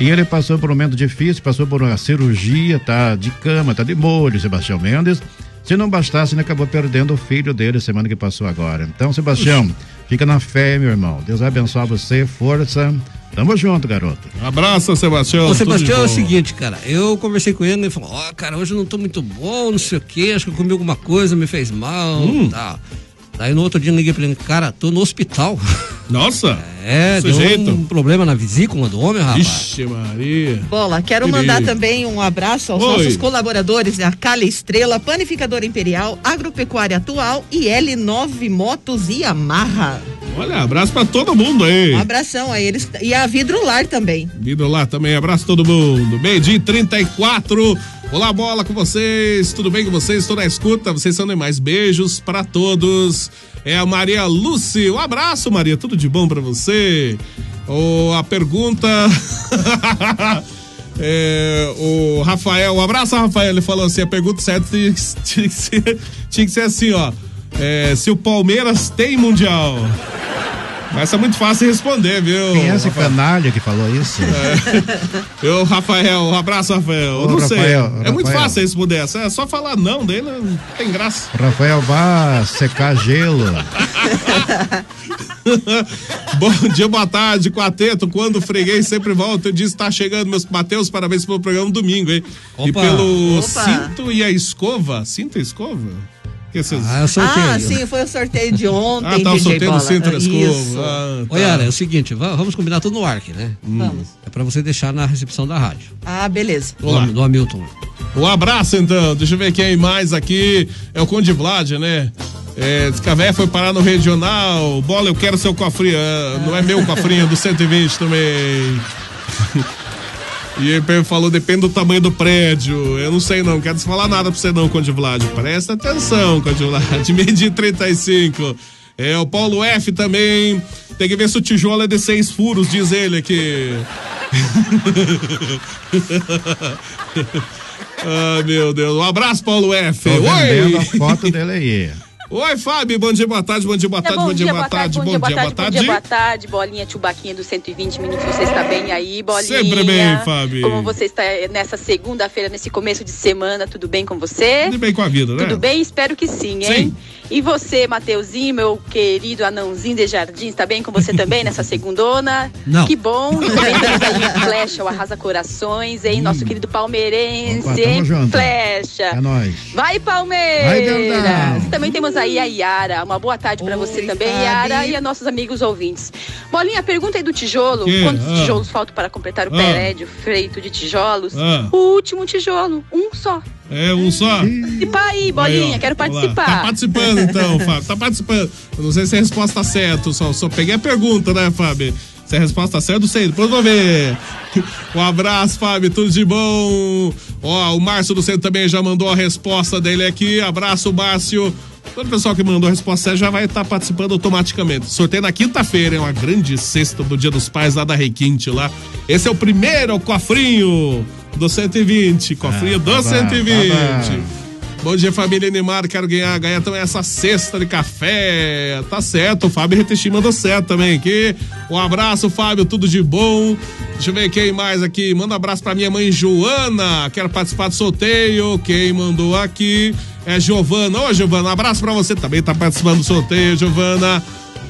E ele passou por um momento difícil, passou por uma cirurgia, tá de cama, tá de molho, Sebastião Mendes. Se não bastasse, ele acabou perdendo o filho dele semana que passou agora. Então, Sebastião, fica na fé, meu irmão. Deus vai abençoar você, força. Tamo junto, garoto. Abraço, Sebastião. Ô, Sebastião, é o seguinte, cara. Eu conversei com ele e ele falou: Ó, cara, hoje eu não tô muito bom, não sei o quê. Acho que eu comi alguma coisa, me fez mal. Hum. Tá. Daí no outro dia eu liguei pra ele: Cara, tô no hospital. Nossa. É, deu Sujeito. um problema na vesícula do homem, rapaz. Ixi, Maria. Bola, quero mandar também um abraço aos Oi. nossos colaboradores da Cala Estrela, Panificadora Imperial, Agropecuária Atual e L9 Motos e Amarra. Olha, abraço pra todo mundo aí. Um abração a eles e a Vidrolar também. Vindo lá também, abraço todo mundo. Meio dia e 34. Olá, bola com vocês. Tudo bem com vocês? Estou na escuta. Vocês são demais. Beijos pra todos. É a Maria Lúcia. Um abraço, Maria. Tudo de bom pra você. Oh, a pergunta. É, o Rafael, um abraço, Rafael. Ele falou assim: a pergunta certa tinha que, ser, tinha que ser assim, ó. É, se o Palmeiras tem Mundial. Essa é muito fácil de responder, viu? Quem é esse Rafael? canalha que falou isso? Eu, Rafael, um abraço, Rafael. Eu Ô, não sei. Rafael, É muito Rafael. fácil responder essa. É só falar não, daí não tem graça. Rafael, vá secar gelo. Bom dia, boa tarde, quarteto. Quando o freguês sempre volta, eu disse tá chegando, meus Mateus, parabéns pelo programa domingo, hein? E Opa. pelo Opa. cinto e a escova. Cinto e escova? Esses... Ah, eu sorteio. Ah, sim, foi o sorteio de ontem, Ah, tá, o sorteio do Bola. cinto e a Isso. escova. Ah, tá. Yara, é o seguinte, va- vamos combinar tudo no arque, né? Vamos. É pra você deixar na recepção da rádio. Ah, beleza. Do, Olá. Do Hamilton. Um abraço então, deixa eu ver quem mais aqui. É o Conde Vlad, né? É, véia foi parar no regional. Bola, eu quero seu cofrinho. Ah, Não é meu cofrinho, é do 120 também. E ele falou, depende do tamanho do prédio. Eu não sei não, quero falar nada pra você não, Conde Vlad. Presta atenção, Conde Vlad. Medir 35. É, o Paulo F também. Tem que ver se o tijolo é de seis furos, diz ele aqui. Ah, meu Deus. Um abraço, Paulo F. Tô vendendo a Oi! foto dele aí. Oi, Fábio. Bom dia, boa tarde, bom dia, boa tarde, bom, dia, boa tarde, bom dia, boa tarde. bom dia, boa tarde. Bolinha, Chubaquinha dos 120 minutos, você está bem aí, Bolinha? Sempre bem, Fábio. Como você está nessa segunda-feira, nesse começo de semana, tudo bem com você? Tudo bem com a vida, né? Tudo bem? Espero que sim, hein? Sim. E você, Mateuzinho, meu querido anãozinho de jardim, está bem com você também nessa segundona? Não. Que bom. Flecha, o Arrasa Corações, hein? Nosso querido palmeirense, Hum. Opa, hein? junto. Flecha. É nóis. Vai, Palmeiras! Vai. Também temos aí a Yara. Uma boa tarde pra você também, Fabi. Yara, e a nossos amigos ouvintes. Bolinha, pergunta aí do tijolo. Que? Quantos Ah. tijolos faltam para completar o Ah. prédio feito de tijolos? Ah. O último tijolo, um só. É um só. Participa aí, Bolinha, Aí, quero participar. Tá participando então, Fábio. Tá participando. Eu não sei se a resposta tá certa. Só, só peguei a pergunta, né, Fábio? Se a resposta tá certa, sei. Depois eu vou ver. Um abraço, Fábio. Tudo de bom. Ó, o Márcio do Centro também já mandou a resposta dele aqui. Abraço, Márcio. Todo o pessoal que mandou a resposta certa já vai estar participando automaticamente. Sorteio na quinta-feira, é uma grande sexta do Dia dos Pais lá da Requinte lá. Esse é o primeiro cofrinho do 120. Cofrinho Ah, do tá bom, 120. tá bom. Bom dia, família Neymar. Quero ganhar, ganhar também essa cesta de café. Tá certo, o Fábio Retesti mandou certo também aqui. Um abraço, Fábio, tudo de bom. Deixa eu ver quem mais aqui. Manda um abraço pra minha mãe Joana. Quero participar do sorteio. Quem mandou aqui é Giovana. Ô, Giovana, um abraço pra você. Também tá participando do sorteio, Giovana.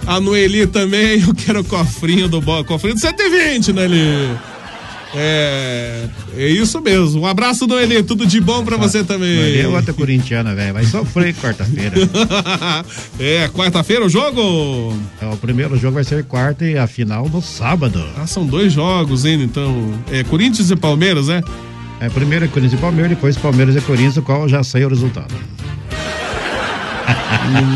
A Noeli também. Eu quero o cofrinho do bo- cofrinho do 120, Noeli. É, é isso mesmo. Um abraço, Noeli. Tudo de bom pra você também. Ele é outra corintiana, velho. Vai sofrer quarta-feira. é, quarta-feira o jogo? É, o primeiro jogo vai ser quarta e a final no sábado. Ah, são dois jogos ainda, então. É Corinthians e Palmeiras, né? É, primeiro é Corinthians e Palmeiras, depois Palmeiras e Corinthians, o qual já saiu o resultado.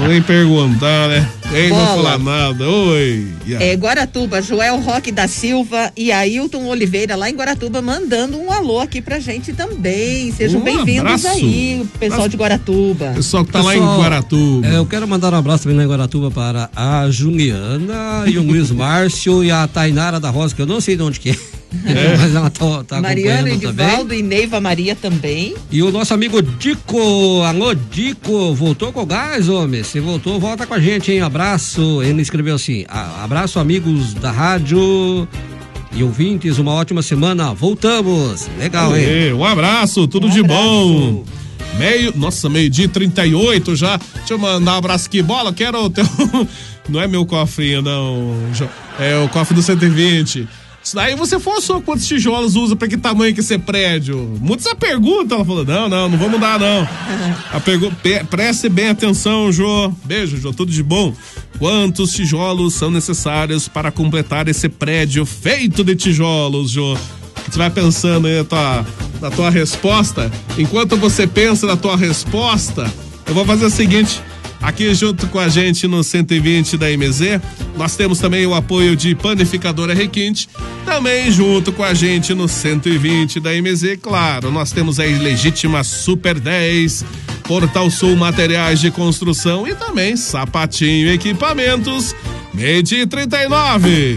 Não nem perguntar, né? Nem não Bola. falar nada. Oi. Aí? É, Guaratuba, Joel Roque da Silva e Ailton Oliveira lá em Guaratuba mandando um alô aqui pra gente também. Sejam Um bem-vindos abraço. aí, pessoal de Guaratuba. Pessoal que tá lá em Guaratuba. eu quero mandar um abraço também lá em Guaratuba para a Juliana e o Luiz Márcio e a Tainara da Rosa, que eu não sei de onde que é. Mas ela tá, tá Mariano acompanhando também. Edivaldo e Neiva Maria também. E o nosso amigo Dico, alô Dico, voltou com o gás, homem. Se voltou, volta com a gente, hein? Abraço. Ele escreveu assim: "A- abraço, amigos da rádio e ouvintes, uma ótima semana. Voltamos. Legal, hein? Aê, Um abraço, tudo de bom. Meio, nossa, meio-dia e 38 já. Deixa eu mandar um abraço aqui. Bola, quero o teu. Não é meu cofrinho, não. É o cofre do 120. Isso daí você forçou quantos tijolos usa pra que tamanho que esse prédio? Muda essa pergunta. Ela falou: não, não, não vou mudar, não. A pergu- preste bem atenção, Jô. Beijo, Jô, tudo de bom. Quantos tijolos são necessários para completar esse prédio feito de tijolos, Jô? Você vai pensando aí na tua, na tua resposta. Enquanto você pensa na tua resposta, eu vou fazer o seguinte. Aqui junto com a gente no 120 da MZ, nós temos também o apoio de Panificadora Requinte. Também junto com a gente no 120 da MZ, claro, nós temos a Legítima Super 10, Portal Sul Materiais de Construção e também Sapatinho Equipamentos, Medi 39.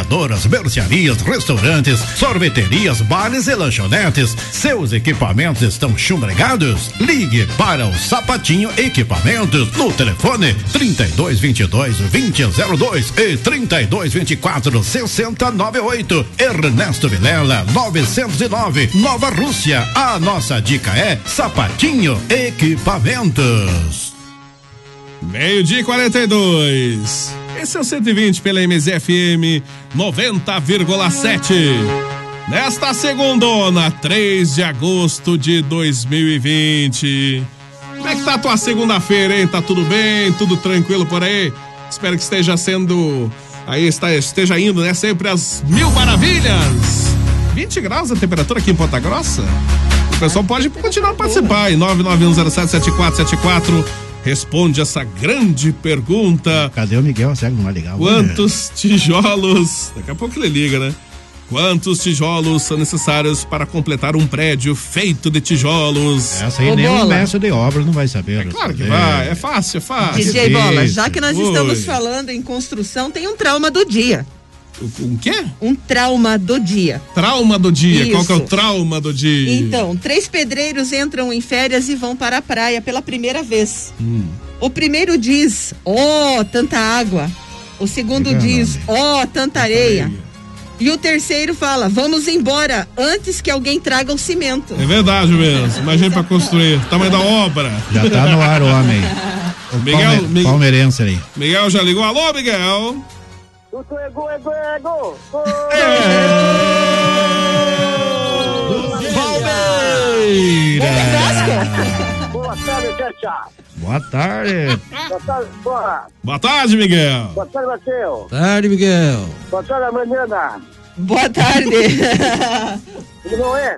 panificadoras, mercearias, restaurantes, sorveterias, bares e lanchonetes. Seus equipamentos estão chumbregados? Ligue para o Sapatinho Equipamentos no telefone 32 22 2002 e 32 24 6098. Ernesto Vilela 909 Nova Rússia. A nossa dica é Sapatinho Equipamentos. Meio-dia e 42. Esse é o 120 pela MZFM 90,7. Nesta segundona, 3 de agosto de 2020. Como é que tá a tua segunda-feira, hein? Tá tudo bem? Tudo tranquilo por aí? Espero que esteja sendo. Aí está, esteja indo, né? Sempre às mil maravilhas. 20 graus a temperatura aqui em Ponta Grossa. O pessoal pode continuar a participar aí. 991077474. Responde essa grande pergunta. Cadê o Miguel? Será que não vai ligar? Quantos tijolos. Daqui a pouco ele liga, né? Quantos tijolos são necessários para completar um prédio feito de tijolos? Essa aí nem o mestre de obras não vai saber. É Claro que vai, é fácil, é fácil. DJ Bola, já que nós Oi. estamos falando em construção, tem um trauma do dia. Um quê? Um trauma do dia. Trauma do dia. Qual que é o Isso. trauma do dia? Então, três pedreiros entram em férias e vão para a praia pela primeira vez. Hum. O primeiro diz: Oh, tanta água. O segundo Legal, diz: Oh, tanta areia. E o terceiro fala: Vamos embora antes que alguém traga o cimento. É verdade mesmo. Imagina pra construir. Tamanho da obra. Já tá no ar o homem. O Miguel- palme- Miguel- palmeirense aí. Miguel já ligou? Alô, Miguel? Boa tarde, Tchá. Boa tarde. Boa tarde, porra. Boa tarde, Miguel. Boa tarde, Matheus. Tarde, Miguel. Boa tarde, Amanhã. Boa tarde. Tudo bom, é?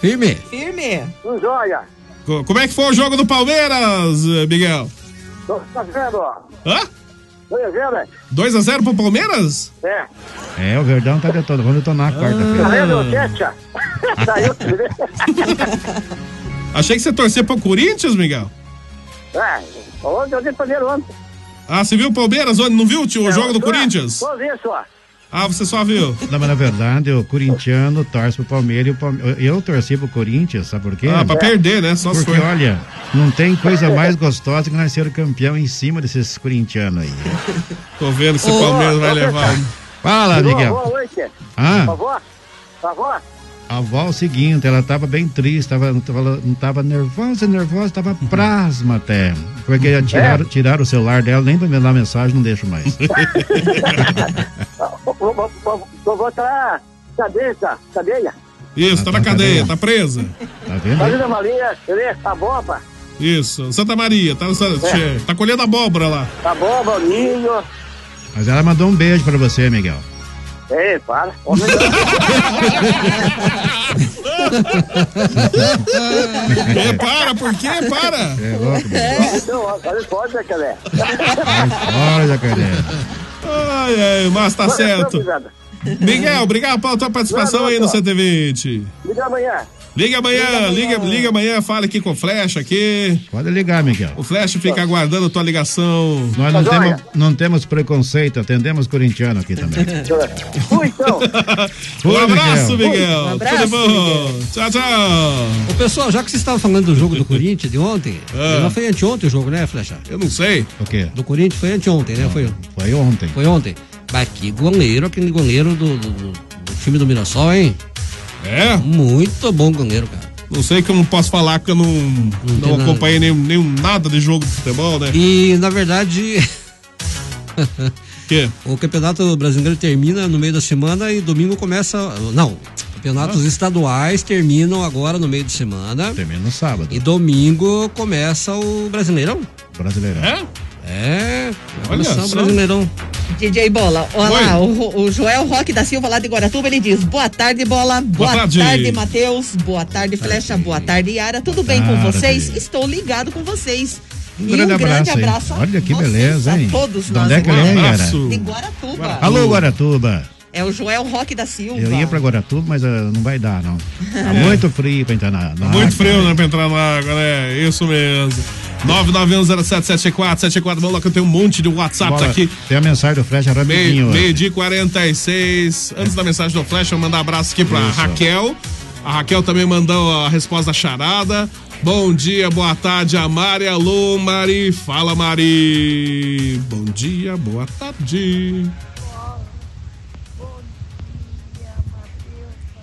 Firme. Firme. Um joia. Co- Como é que foi o jogo do Palmeiras, Miguel? Tô tá vendo, ó. Hã? Tô vendo, é? 2x0 pro Palmeiras? É. É, o Verdão tá detonando. Vamos detonar Ah. quarta-feira. Tá vendo, Tchá? Saiu, Achei que você torcia pro Corinthians, Miguel. É, ontem eu dei primeiro ontem. Ah, você viu o Palmeiras ontem? Não viu o tio- o jogo do Corinthians? Só vi só. Ah, você só viu? Não, mas na verdade, o corintiano torce pro Palmeiras e o Palmeiras. Eu torci pro Corinthians, sabe por quê? Ah, pra perder, né? Só Porque, olha, não tem coisa mais gostosa que nós ser campeão em cima desses corintianos aí. Tô vendo se o Palmeiras vai levar. Fala, Alô, Miguel. Boa noite. Ah. Vovó? Vovó? A avó é o seguinte, ela tava bem triste, tava, não, tava, não tava nervosa, nervosa, tava prasma até. Porque É? tiraram, tiraram o celular dela, nem pra me mandar mensagem, não deixo mais. Vovó tá cadeia, tá? Cadeia. Isso, tá na cadeia, tá presa. Tá vendo? Fazendo uma linha, ele, a bomba, Isso, Santa Maria, tá, É. tá colhendo abóbora lá. a bomba, o ninho. Mas ela mandou um beijo pra você, Miguel. Ei, para. É, para, por quê? Para. É louco, Então, olha, pode, né, Calé? Olha, jacaré. Ai, ai, mas tá certo. Miguel, obrigado pela tua participação Não, não, aí no tô. 120. Liga amanhã. Liga amanhã, Liga liga, amanhã. liga amanhã, fala aqui com o Flash aqui. Pode ligar, Miguel. O Flash fica aguardando tua ligação. Nós não temos, não temos preconceito, atendemos corintiano aqui também. Fui, então. Um Oi, abraço, Miguel. Miguel. Um abraço, Tudo bom? Tchau, tchau. Ô, pessoal, já que vocês estavam falando do jogo do Corinthians de ontem, Ah. não foi anteontem o jogo, né, Flecha? Eu não sei. O quê? Do Corinthians foi anteontem, né? Foi, Foi ontem. foi ontem. Mas que goleiro, aquele goleiro do, do, do- do time do Mirassol, hein? É? Muito bom goleiro, cara. Não sei que eu não posso falar que eu não, não, nada. acompanhei nenhum, nenhum nada de jogo de futebol, né? E, na verdade. Que? O Campeonato Brasileiro termina no meio da semana e domingo começa. Não, campeonatos Ah. estaduais terminam agora no meio de semana. Termina no sábado. E domingo começa o Brasileirão. Brasileirão. É? É, Olha o só. Brasileirão. DJ Bola, olha Oi. lá, o, o Joel Roque da Silva lá de Guaratuba, ele diz, boa tarde, Bola, boa, tarde. tarde, Matheus, boa tarde, Flecha, boa tarde, Yara, tudo bem com Tarde. vocês? Estou ligado com vocês. Um e grande um grande abraço aí. abraço a Olha que vocês, beleza, hein? a todos De nós. onde é que ele é, Yara? De Guaratuba. Alô, Guaratuba. É o Joel Roque da Silva. Eu ia pra Guaratuba, mas ah, não vai dar, não. Tá muito frio pra entrar na, na Muito água. frio, né, pra entrar na água, né? Isso mesmo. 991077474, vamos lá que eu tenho um monte de WhatsApps Bola, aqui. Tem a mensagem do Flecha rapidinho. Meio, hoje. meio dia e 46. Antes da mensagem do Flash, eu mandar um abraço aqui pra Isso. Raquel. A Raquel também mandou a resposta da charada. Bom dia, boa tarde, a Mari. Alô, Mari. Fala, Mari. Bom dia, boa tarde.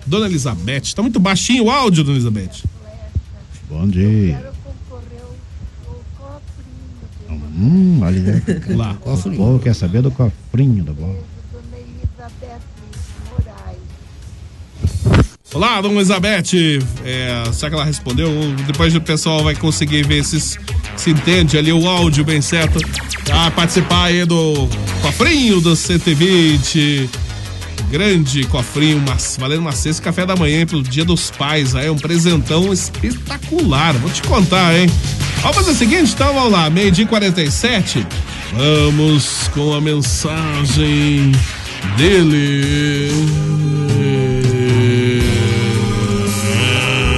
Dona Elizabeth, tá muito baixinho o áudio, Dona Elizabeth. Bom dia. Hum. Olha né? Lá. O povo quer saber do cofrinho da bola. Olá, dona Elizabeth. É, será que ela respondeu? Depois o pessoal vai conseguir ver se se entende ali o áudio bem certo. Ah, participar aí do cofrinho do 120. Grande cofrinho, mas valendo uma cesta café da manhã pelo dia dos pais. Aí é um presentão espetacular. Vou te contar, hein? Vamos fazer o seguinte, então vamos lá, meio-dia e 47. Vamos com a mensagem dele.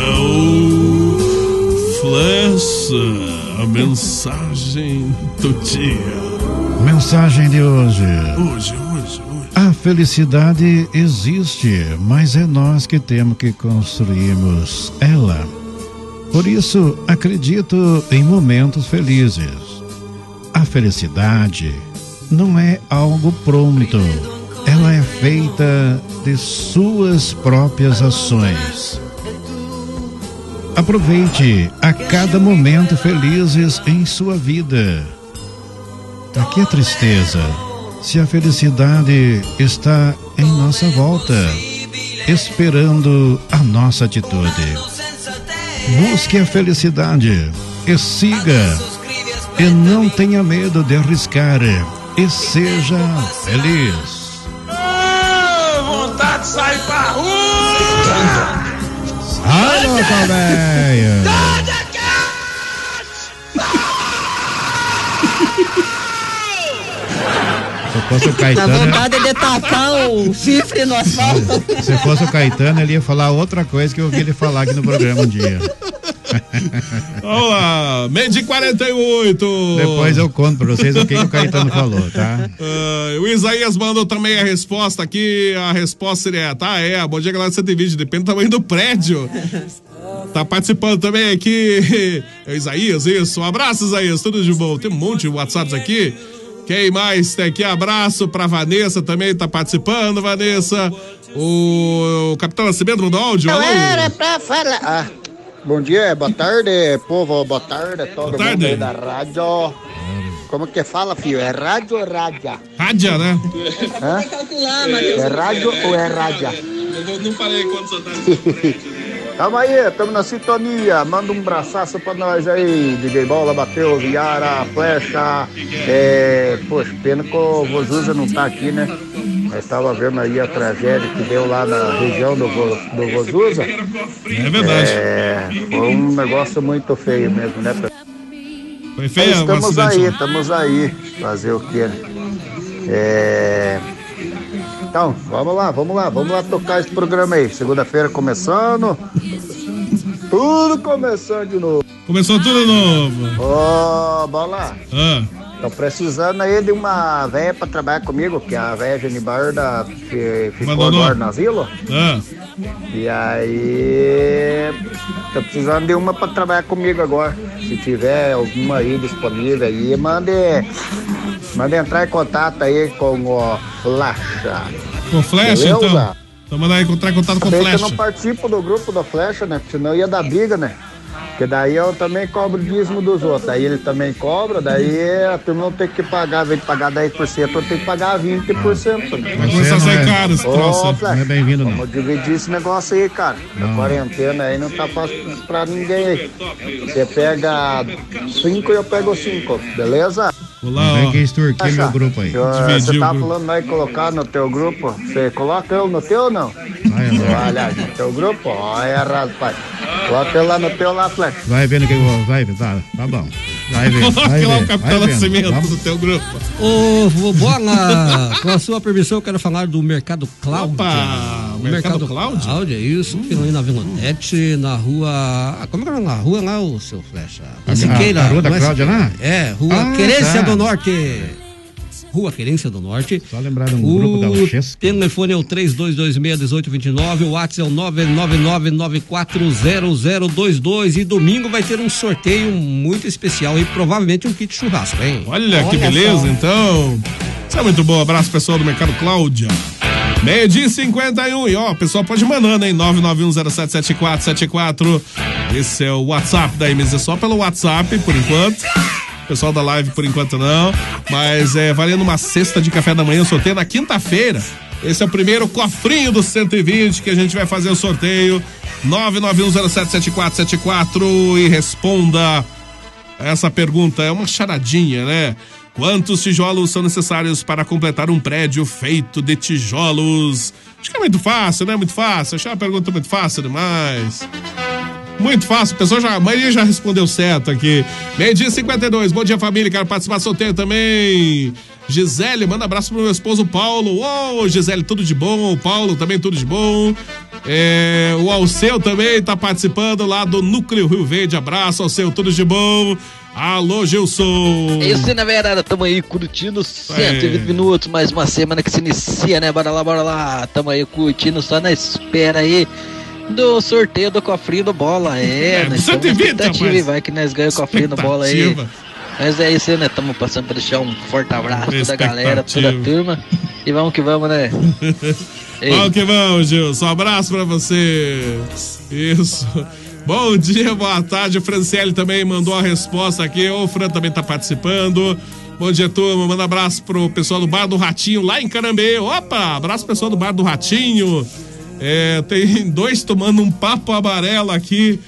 É o Flecha, a mensagem do dia. Mensagem de hoje. Hoje, hoje, hoje. A felicidade existe, mas é nós que temos que construirmos ela. Por isso, acredito em momentos felizes. A felicidade não é algo pronto, ela é feita de suas próprias ações. Aproveite a cada momento felizes em sua vida. Aqui é tristeza se a felicidade está em nossa volta, esperando a nossa atitude. Busque a felicidade e siga, e não tenha medo de arriscar, e seja feliz. vontade de sair pra rua! Sai, louca, Se fosse o Dá Caetano, vontade de tacar o chifre no asfalto. se fosse o Caetano, ele ia falar outra coisa que eu ouvi ele falar aqui no programa um dia. Vamos lá, meio de 48. Depois eu conto pra vocês o que, que o Caetano falou, tá? Ah, o Isaías mandou também a resposta aqui. A resposta seria: tá, é. Bom dia, galera do 120. Depende do tamanho do prédio. Tá participando também aqui. É o Isaías, isso. Um abraço, Isaías. Tudo de bom. Tem um monte de WhatsApps aqui. Quem mais tem aqui? Abraço pra Vanessa também, tá participando, Vanessa. O, Capitão Nascimento mandou áudio. Não alô? era pra falar. Ah, bom dia, boa tarde, povo, boa tarde, todo Boa tarde. mundo da rádio. Como que fala, filho? É rádio ou rádia? Rádia, né? Hã? É rádio ou é rádia? Eu não falei quantos otários. Tamo aí, tamo na sintonia. Manda um braçaço pra nós aí, DJ Bola, Matheus, Yara, Flecha. É, poxa, pena que o Vozuza não tá aqui, né? Nós tava vendo aí a tragédia que deu lá na região do, Vo- do Vozuza. É verdade. É, foi um negócio muito feio mesmo, né? Foi feio o Estamos aí, estamos aí. Fazer o quê, né? É... Então, vamos lá, vamos lá, vamos lá tocar esse programa aí. Segunda-feira começando. Tudo começando de novo. Começou tudo novo. Ô, bola. Ah. Tô precisando aí de uma véia pra trabalhar comigo, que é a véia Genibarda ficou agora no asilo. Ah. E aí, tô precisando de uma pra trabalhar comigo agora. Se tiver alguma aí disponível aí, mande, mande entrar em contato aí com o Flecha. Com flecha, Beleza? então? Então manda aí entrar em contato com Bem que eu flecha. não participo do grupo da Flecha, né? Porque senão ia dar briga, né? Porque daí eu também cobro o dízimo dos outros. Daí ele também cobra, daí a turma não tem que pagar, ao invés de pagar 10%, eu tenho que pagar 20%. Né? Vai começar a sair Você não é- caro esse troço. Flecha, Não é bem-vindo, não. Vamos dividir esse negócio aí, cara. Não. A quarentena aí não tá fácil pra ninguém aí. Você pega 5 e eu pego 5, beleza? Olá, Vem que extorquir meu grupo aí. Eu- Dividir Você tá grupo. falando aí colocar no teu grupo? Você coloca eu no teu ou não? Olha, no teu grupo? Olha, rapaz. Coloca eu lá no teu lá, Flex. Vai vendo que eu vou. Vai, tá, tá bom. Coloque lá o Capitão. Nascimento Vamos- do teu grupo. Ô, Bola, com a sua permissão, eu quero falar do Mercado Cláudia. Opa, O Mercado Cláudia? Cláudia, isso, fica ali na Vilonete, na rua. ah, Como é que é na rua lá, o seu Flecha? A- Na Siqueira. a rua da é Cláudia lá? É, Rua Ah, Querência tá. do Norte. Rua Querência do Norte. Só lembrar um grupo da O Uxesca. telefone é o 3226-1829, o WhatsApp é o 999940022 e domingo vai ter um sorteio muito especial e provavelmente um kit churrasco, hein? Olha, que beleza, então. Isso é muito bom. Abraço, pessoal do Mercado Cláudia. Meio dia e 51. E ó, o pessoal pode mandando, hein? 991077474. Esse é o WhatsApp da MZ, só pelo WhatsApp, por enquanto. Pessoal da live por enquanto não. Mas é valendo uma cesta de café da manhã, eu sorteio na quinta-feira. Esse é o primeiro cofrinho do 120 que a gente vai fazer o sorteio. 991077474 e responda essa pergunta. É uma charadinha, né? Quantos tijolos são necessários para completar um prédio feito de tijolos? Acho que é muito fácil, né? Muito fácil. Achei uma pergunta muito fácil demais. Muito fácil, a pessoa já, a maioria já respondeu certo aqui. Meio dia 52, bom dia família, quero participar sorteio também. Gisele, manda abraço pro meu esposo Paulo. Ô, Gisele, tudo de bom. O Paulo também, tudo de bom. É, o Alceu também tá participando lá do Núcleo Rio Verde. Abraço, Alceu, tudo de bom. Alô, Gilson. É isso aí, na verdade, tamo aí curtindo 120 minutos, mais uma semana que se inicia, né? Bora lá, bora lá. Tamo aí curtindo, só na espera aí do sorteio do cofrinho do bola. É, É, nós 120, estamos expectativa, rapaz. vai que nós ganhamos o cofrinho do bola aí. Mas é isso aí, né? Estamos passando pra deixar um forte abraço toda a galera, toda a turma. E vamos que vamos, né? Vamos que vamos, Gilson. Um abraço pra você. Isso. Bom dia, boa tarde. O Franciele também mandou a resposta aqui. O Fran também tá participando. Bom dia, turma. Manda abraço pro pessoal do Bar do Ratinho lá em Carambeí. Opa, abraço pro pessoal do Bar do Ratinho. É, tem dois tomando um papo amarelo aqui.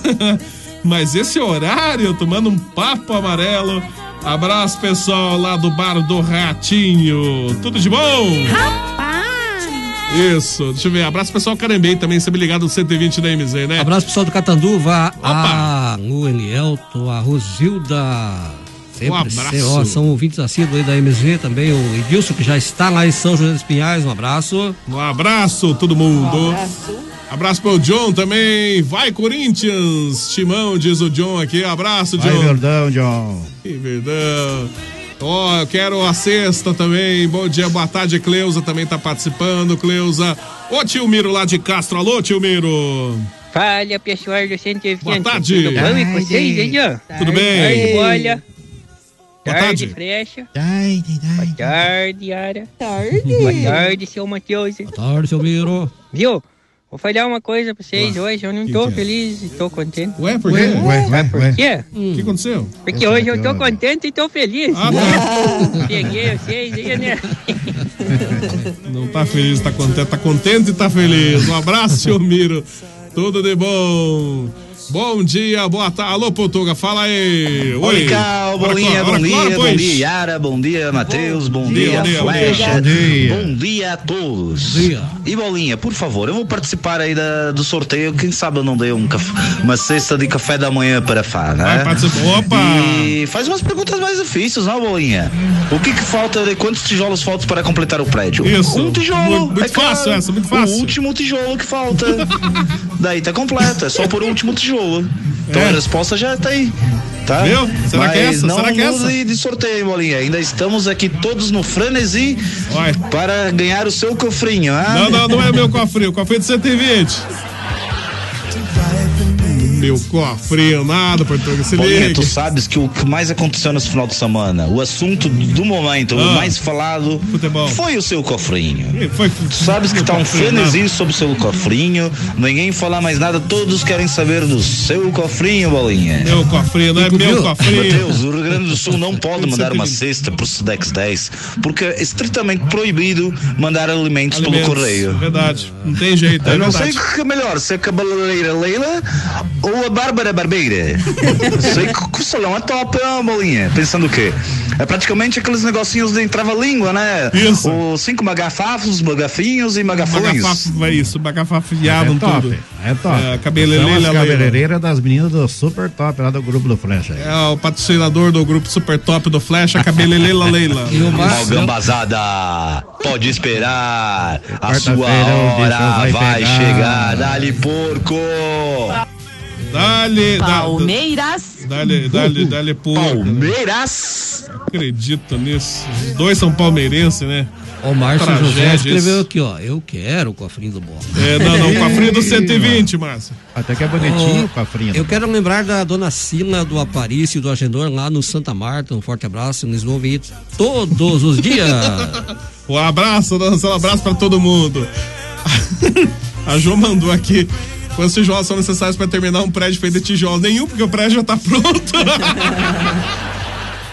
Mas esse horário, tomando um papo amarelo. Abraço, pessoal lá do Bar do Ratinho. Tudo de bom? Isso, deixa eu ver. Abraço pessoal Carambei também, sempre ligado no 120 da MZ, né? Abraço pessoal do Catanduva, a o Elielto, a Rosilda. Sempre, Um abraço. se- ó, são ouvintes assíduos aí da MZ também, o Edilson, que já está lá em São José dos Pinhais, um abraço. Um abraço, todo mundo. abraço. pro John também. Vai, Corinthians! Timão, diz o John aqui. Abraço, John. Vai, verdão, John. Que verdão. Ó, eu quero a sexta também. Bom dia, boa tarde. Cleusa também tá participando. Cleusa. Ô, tio Miro lá de Castro. Alô, tio Miro. Fala, pessoal do 120. Boa tarde. Tudo bom com vocês aí, ó? Tudo bem? Tarde, bola. Boa tarde, tarde. Frecha. Tarde, Boa tarde, Yara. Tarde. Boa tarde, seu Matheus. Boa tarde, seu Miro. Viu? Vou falar uma coisa pra vocês Ué, hoje. Eu não tô que é? feliz e tô contente. Ué, por quê? Ué, ué, Por ué. quê? O que aconteceu? Porque hoje eu tô contente e tô feliz. Ah, tá. Peguei vocês aí, né? Não tá feliz, tá contente, tá contente e tá feliz. Um abraço, seu Miro. Tudo de bom. Bom dia, boa tarde. Alô, Portuga, fala aí. Oi, Cal, bolinha, bom dia, claro, bom dia, Yara, bom dia, Matheus, bom, dia, dia, bom dia, bom Flecha, dia. bom Bom dia. dia. a todos. E bolinha, por favor, eu vou participar aí da- do sorteio, quem sabe eu não dei um caf- uma cesta de café da manhã para Fá, né? Vai participar. Opa! E faz umas perguntas mais difíceis, não, bolinha? O que que falta, de quantos tijolos faltam para completar o prédio? Isso. Um tijolo. Muito- muito é claro. fácil essa, muito fácil. O último tijolo que falta. Daí tá completo, é só por último tijolo. Então É. a resposta já tá aí. Tá? Viu? Será Mas que é essa? Não Será que é essa? de sorteio, Bolinha. Ainda estamos aqui todos no frenesi para ganhar o seu cofrinho. Ah? Não, não, não é meu cofrinho, o cofrinho de 120. Meu cofrinho, nada, Portuga, se Bolinha, liga. tu sabes que o que mais aconteceu nesse final de semana, o assunto do momento, o Ah. mais falado, foi o seu cofrinho. Foi, tu sabes que tá um frenesi sobre o seu cofrinho, ninguém fala mais nada, todos querem saber do seu cofrinho, Bolinha. Meu cofrinho, não é meu cofrinho. Mateus, o Rio Grande do Sul não pode mandar uma cesta pro Sudex 10, porque é estritamente proibido mandar alimentos, Alimentos, pelo correio. Verdade, não tem jeito, é Eu não sei verdade. o que é melhor, se é a cabeleireira Leila ou a Bárbara Barbeira. sei que o salão é top, é bolinha. Pensando o quê? É praticamente aqueles negocinhos de entrava-língua, né? Isso. Os cinco magafafos, magafinhos e magafões. Bagafafo, é isso, bagafafiado É top, tudo. é top. É, São Leila. cabeleireiras das meninas do Super Top, lá do grupo do Flecha. É o patrocinador do grupo Super Top do Flecha, Cabelelela Leila. Ó, gambazada, pode esperar. A sua o hora vai vai, chegar. Dali, porco. Dale, da- Palmeiras. Dale, dale, dale, porco. Palmeiras. Acredito nisso. Os dois são palmeirenses, né? O Márcio José escreveu isso. aqui, ó. Eu quero o cofrinho do bola. É, não, não, o cofrinho do 120, Márcio. Até que é bonitinho Ó, o cofrinho. Eu quero lembrar da dona Sila do Aparício e do Agendor lá no Santa Marta. Um forte abraço, eles vão ouvir todos os dias. Um abraço, dança, um abraço pra todo mundo. A Jo mandou aqui. Quantos tijolos são necessários para terminar um prédio feito de tijolo? Nenhum, porque o prédio já tá pronto.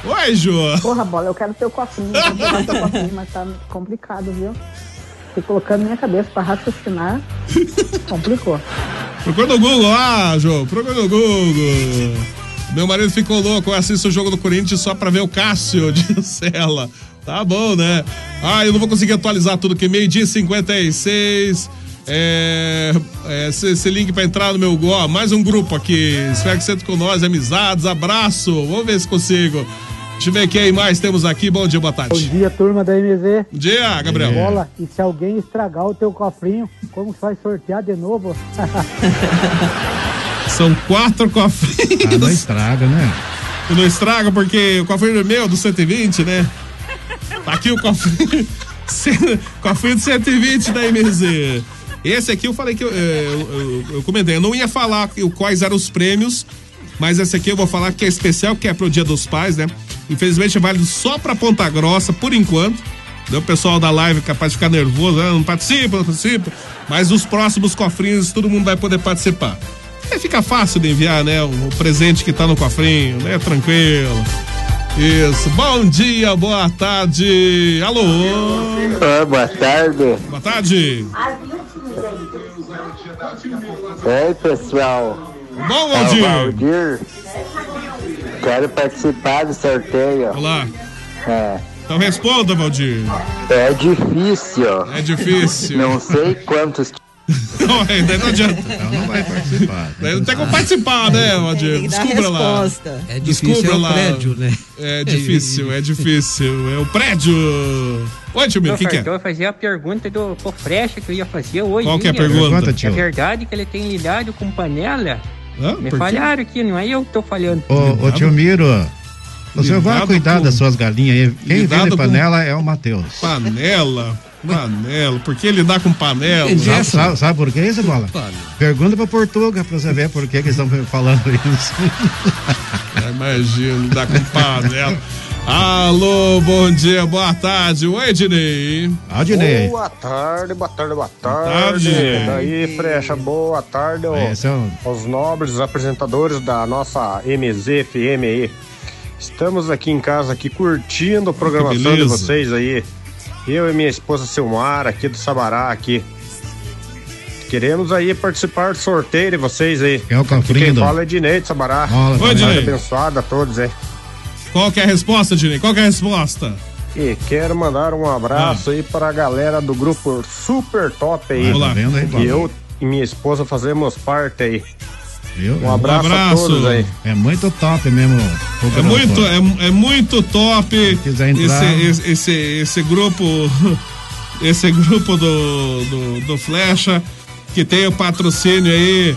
Oi, Ju. Porra, bola, eu quero teu cofrinho, eu quero teu cofrinho, mas tá complicado, viu? Fiquei colocando minha cabeça pra raciocinar, complicou. Procura no Google lá, Jô. Procura no Google. Meu marido ficou louco, eu assisto o jogo do Corinthians só pra ver o Cássio de Sela. Tá bom, né? Ah, eu não vou conseguir atualizar tudo que meio-dia e 56. É, é, esse, esse link pra entrar no meu Go, mais um grupo aqui. Espero que você com nós, amizades, abraço. Vamos ver se consigo. Deixa eu ver quem mais temos aqui. Bom dia, boa Bom tarde. dia, turma da MZ. Bom dia, Gabriel. Bola, e se alguém estragar o teu cofrinho, como que vai sortear de novo? São quatro cofrinhos. Ah, não estraga, né? E não estraga porque o cofrinho é meu, do 120, né? Tá aqui o cofrinho. cofrinho do 120 da MZ. Esse aqui eu falei que eu, eh, eu, eu- eu comentei. Eu não ia falar quais eram os prêmios, mas esse aqui eu vou falar que é especial, que é pro Dia dos Pais, né? Infelizmente é válido só pra Ponta Grossa, por enquanto. Né? O pessoal da live é capaz de ficar nervoso, ah, não participa, não participa. Mas os próximos cofrinhos todo mundo vai poder participar. Aí fica fácil de enviar, né? O presente que tá no cofrinho, né? Tranquilo. Isso. Bom dia, boa tarde. Alô? boa tarde. Boa tarde. Oi, pessoal. Bom, É Valdir. Valdir. Quero participar do sorteio. Olá. É. Então responda, Valdir. É difícil. É difícil. Não sei quantos. Não, é, daí não adianta. Não vai participar. Daí não tem como participar, né, Valdir? Dar Descubra lá. resposta. É difícil, Descubra é o lá. prédio, né? É difícil, é difícil. É o prédio. Oi, tio Miro, o que, que é? Eu ia fazer a pergunta do pro Frecha que eu ia fazer hoje. Qual que é a pergunta? É verdade que ele tem lidado com panela? Hã? Me falharam aqui, não é eu que tô falhando. Ô, ô tio Miro, o senhor vai cuidar com- das suas galinhas aí. Quem Lidado vende com- panela é o Matheus. Panela? Panela? Por que ele dá com panela? Sabe, sabe, sabe por que isso, Bola? Pergunta pra Portuga pra você ver por que, que eles estão falando isso. Imagina, dá com panela. Alô, bom dia, boa tarde. Oi, Ednei. Ah, Ednei. Boa tarde, boa tarde, boa tarde. tarde. Daí, Frecha, boa tarde ó, Esse é o- aos nobres apresentadores da nossa MZFM aí. Estamos aqui em casa, aqui curtindo a programação de vocês aí. Eu e minha esposa Silmara, aqui do Sabará, aqui. Queremos aí participar do sorteio de vocês aí. É o cofrinho quem fala é Dinei de Sabará. Oi, Tarde Dinei. abençoada a todos aí. Qual que é a resposta, Ednei? Qual que é a resposta? E quero mandar um abraço aí para a galera do grupo Super Top aí. Ah, tá vendo aí, que eu e minha esposa fazemos parte aí. Viu? Um abraço, a abraço. todos aí. É muito top mesmo. É muito, é, é muito top quiser entrar- esse, esse, esse, esse grupo, esse grupo do, do, do Flecha, que tem o patrocínio aí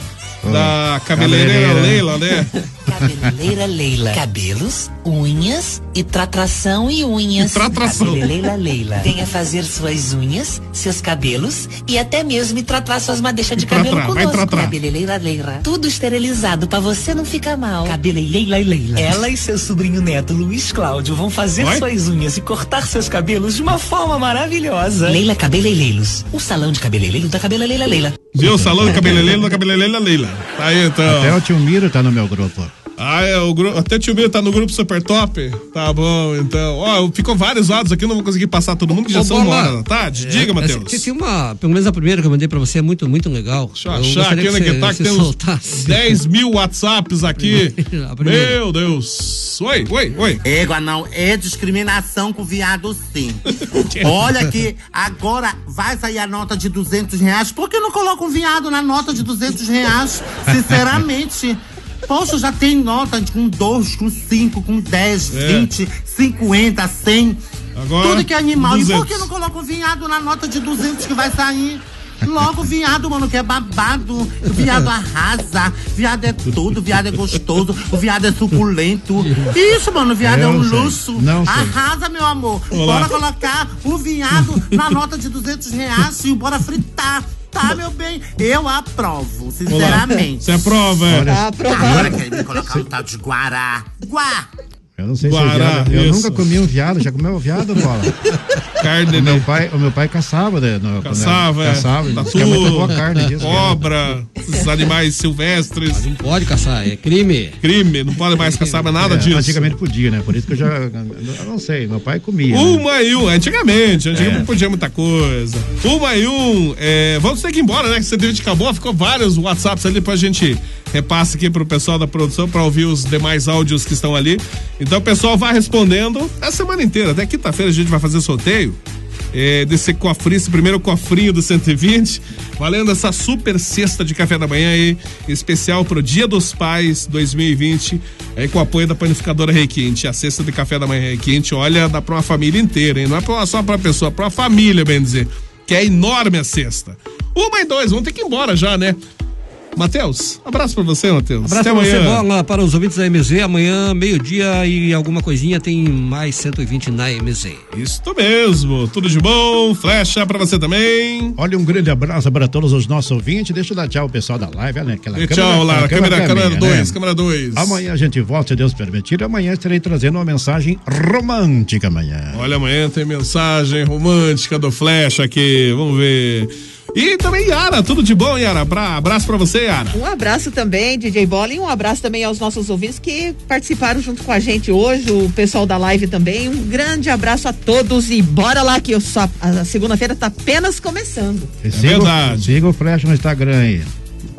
da cabeleireira cabeleireira. Leila, né? Cabeleireira Leila. Cabelos, unhas e tratração e unhas. E tratração. Cabeleireira Leila. Venha fazer suas unhas, seus cabelos e até mesmo tratar suas madeixas de cabelo Tratra, vai conosco. tratar. Cabeleireira Leila. Tudo esterilizado pra você não ficar mal. Cabeleireira Leila. Ela e seu sobrinho neto Luiz Cláudio vão fazer Oi? suas unhas e cortar seus cabelos de uma forma maravilhosa. Leila Cabeleireiros. O salão de cabeleireiro da Cabeleireira Leila. Viu? Salão de cabeleireiro da cabeleireira Leila. Tá aí então. Até o tio Miro tá no meu grupo. Ah, é, o grupo, até o tio Miro tá no grupo Super Top? Tá bom, então. Ó, ficou vários áudios aqui, não vou conseguir passar todo mundo, que já Ô, são uma Bola, hora da tarde. é, Diga, Matheus. Tem uma, pelo menos a primeira que eu mandei pra você é muito, muito legal. Deixa eu achar aqui que que tá, que você tem uns soltasse. 10 mil WhatsApps aqui. A primeira. Meu Deus. Oi, oi, oi. Égua, não, é discriminação com viado sim. Olha que agora vai sair a nota de 200 reais. Por que não coloca um viado na nota de 200 reais? Sinceramente. Poxa, já tem nota de- com 2, com 5, com 10, É. 20, 50, 100. Agora, Tudo que é animal. E por 200. que não coloca um viado na nota de 200 que vai sair? Logo, viado, mano, que é babado. O viado arrasa. Viado é tudo. Viado é gostoso. O viado é suculento. Isso, mano, o viado é Eu um sei. luxo. Não sei. Arrasa, meu amor. Olá. Bora colocar o viado na nota de 200 reais e bora fritar. Tá, meu bem? Eu aprovo, sinceramente. Você aprova, é? Tá. Agora quer me colocar um tal de guará. Guá! Eu não sei se é Guará, viado. Eu isso. nunca comi um viado, já comeu viado, bola? Carne, O meu né? pai, o meu pai caçava, né? no- Caçava, era- é. Caçava. Tatu, é muito boa carne disso. Cobra. esses animais silvestres. Não pode caçar, é crime. Crime, não pode mais caçar mais nada É, disso. Antigamente podia, né? Por isso que eu já. Eu não sei, meu pai comia. né? Uma e um, antigamente, antigamente É. podia muita coisa. Uma e um, é, vamos ter que ir embora, né? Que você teve de acabou, ficou vários WhatsApps ali, depois a gente repassa aqui pro pessoal da produção pra ouvir os demais áudios que estão ali. Então o pessoal vai respondendo a semana inteira, até quinta-feira a gente vai fazer sorteio. É, desse cofrinho, esse primeiro cofrinho do 120, valendo essa super cesta de café da manhã aí, especial pro Dia dos Pais 2020, aí com o apoio da panificadora Requinte. A cesta de café da manhã Requinte, olha, dá pra uma família inteira, hein? Não é pra, só pra pessoa, é pra família, bem dizer, que é enorme a cesta. Uma e dois, vamos ter que ir embora já, né? Matheus, abraço pra você, Matheus. Abraço Até pra você, amanhã. bola para os ouvintes da MZ. Amanhã, meio-dia e alguma coisinha, tem mais 120 na MZ. Isso mesmo, tudo de bom, flecha pra você também. Olha, um grande abraço para todos os nossos ouvintes. Deixa eu dar tchau ao pessoal da live. Olha, aquela E tchau lá, câmera, câmera caminha, 2, né? câmera 2. Amanhã a gente volta, se Deus permitir. Amanhã estarei trazendo uma mensagem romântica amanhã. Olha, amanhã tem mensagem romântica do Flash aqui, vamos ver. E também Yara, tudo de bom, Yara? Abra- Abraço pra você, Yara. Um abraço também, DJ Bola, e um abraço também aos nossos ouvintes que participaram junto com a gente hoje, o pessoal da live também. Um grande abraço a todos e bora lá que eu só, a segunda-feira tá apenas começando. Siga, verdade. Siga o Flash no Instagram aí.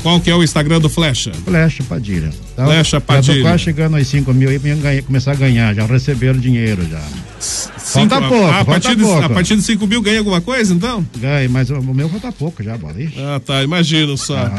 Qual que é o Instagram do Flecha? Flecha Padilha. Tá? Flecha Já tô Padilha. quase chegando aos 5 mil pra ganhar- começar a ganhar. Já receberam dinheiro já. Cinco- falta pouco, a, falta partir de, pouco. a partir de 5 mil ganha alguma coisa, então? Ganha, mas o meu falta pouco já. Ixi. Ah, tá, imagino só.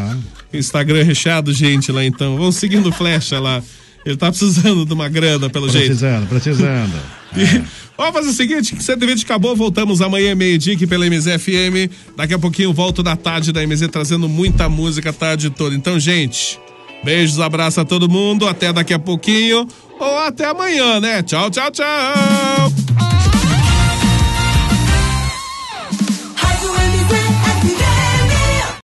Instagram recheado, gente, lá então. Vamos seguindo o Flecha lá. Ele tá precisando de uma grana, pelo jeito. Precisando, precisando. Vamos fazer o seguinte, que 120 acabou, voltamos amanhã, meio-dia, aqui pela MZFM. Daqui a pouquinho volto da tarde da MZ, trazendo muita música a tarde toda. Então, gente, beijos, abraço a todo mundo, até daqui a pouquinho, ou até amanhã, né? Tchau, tchau, tchau!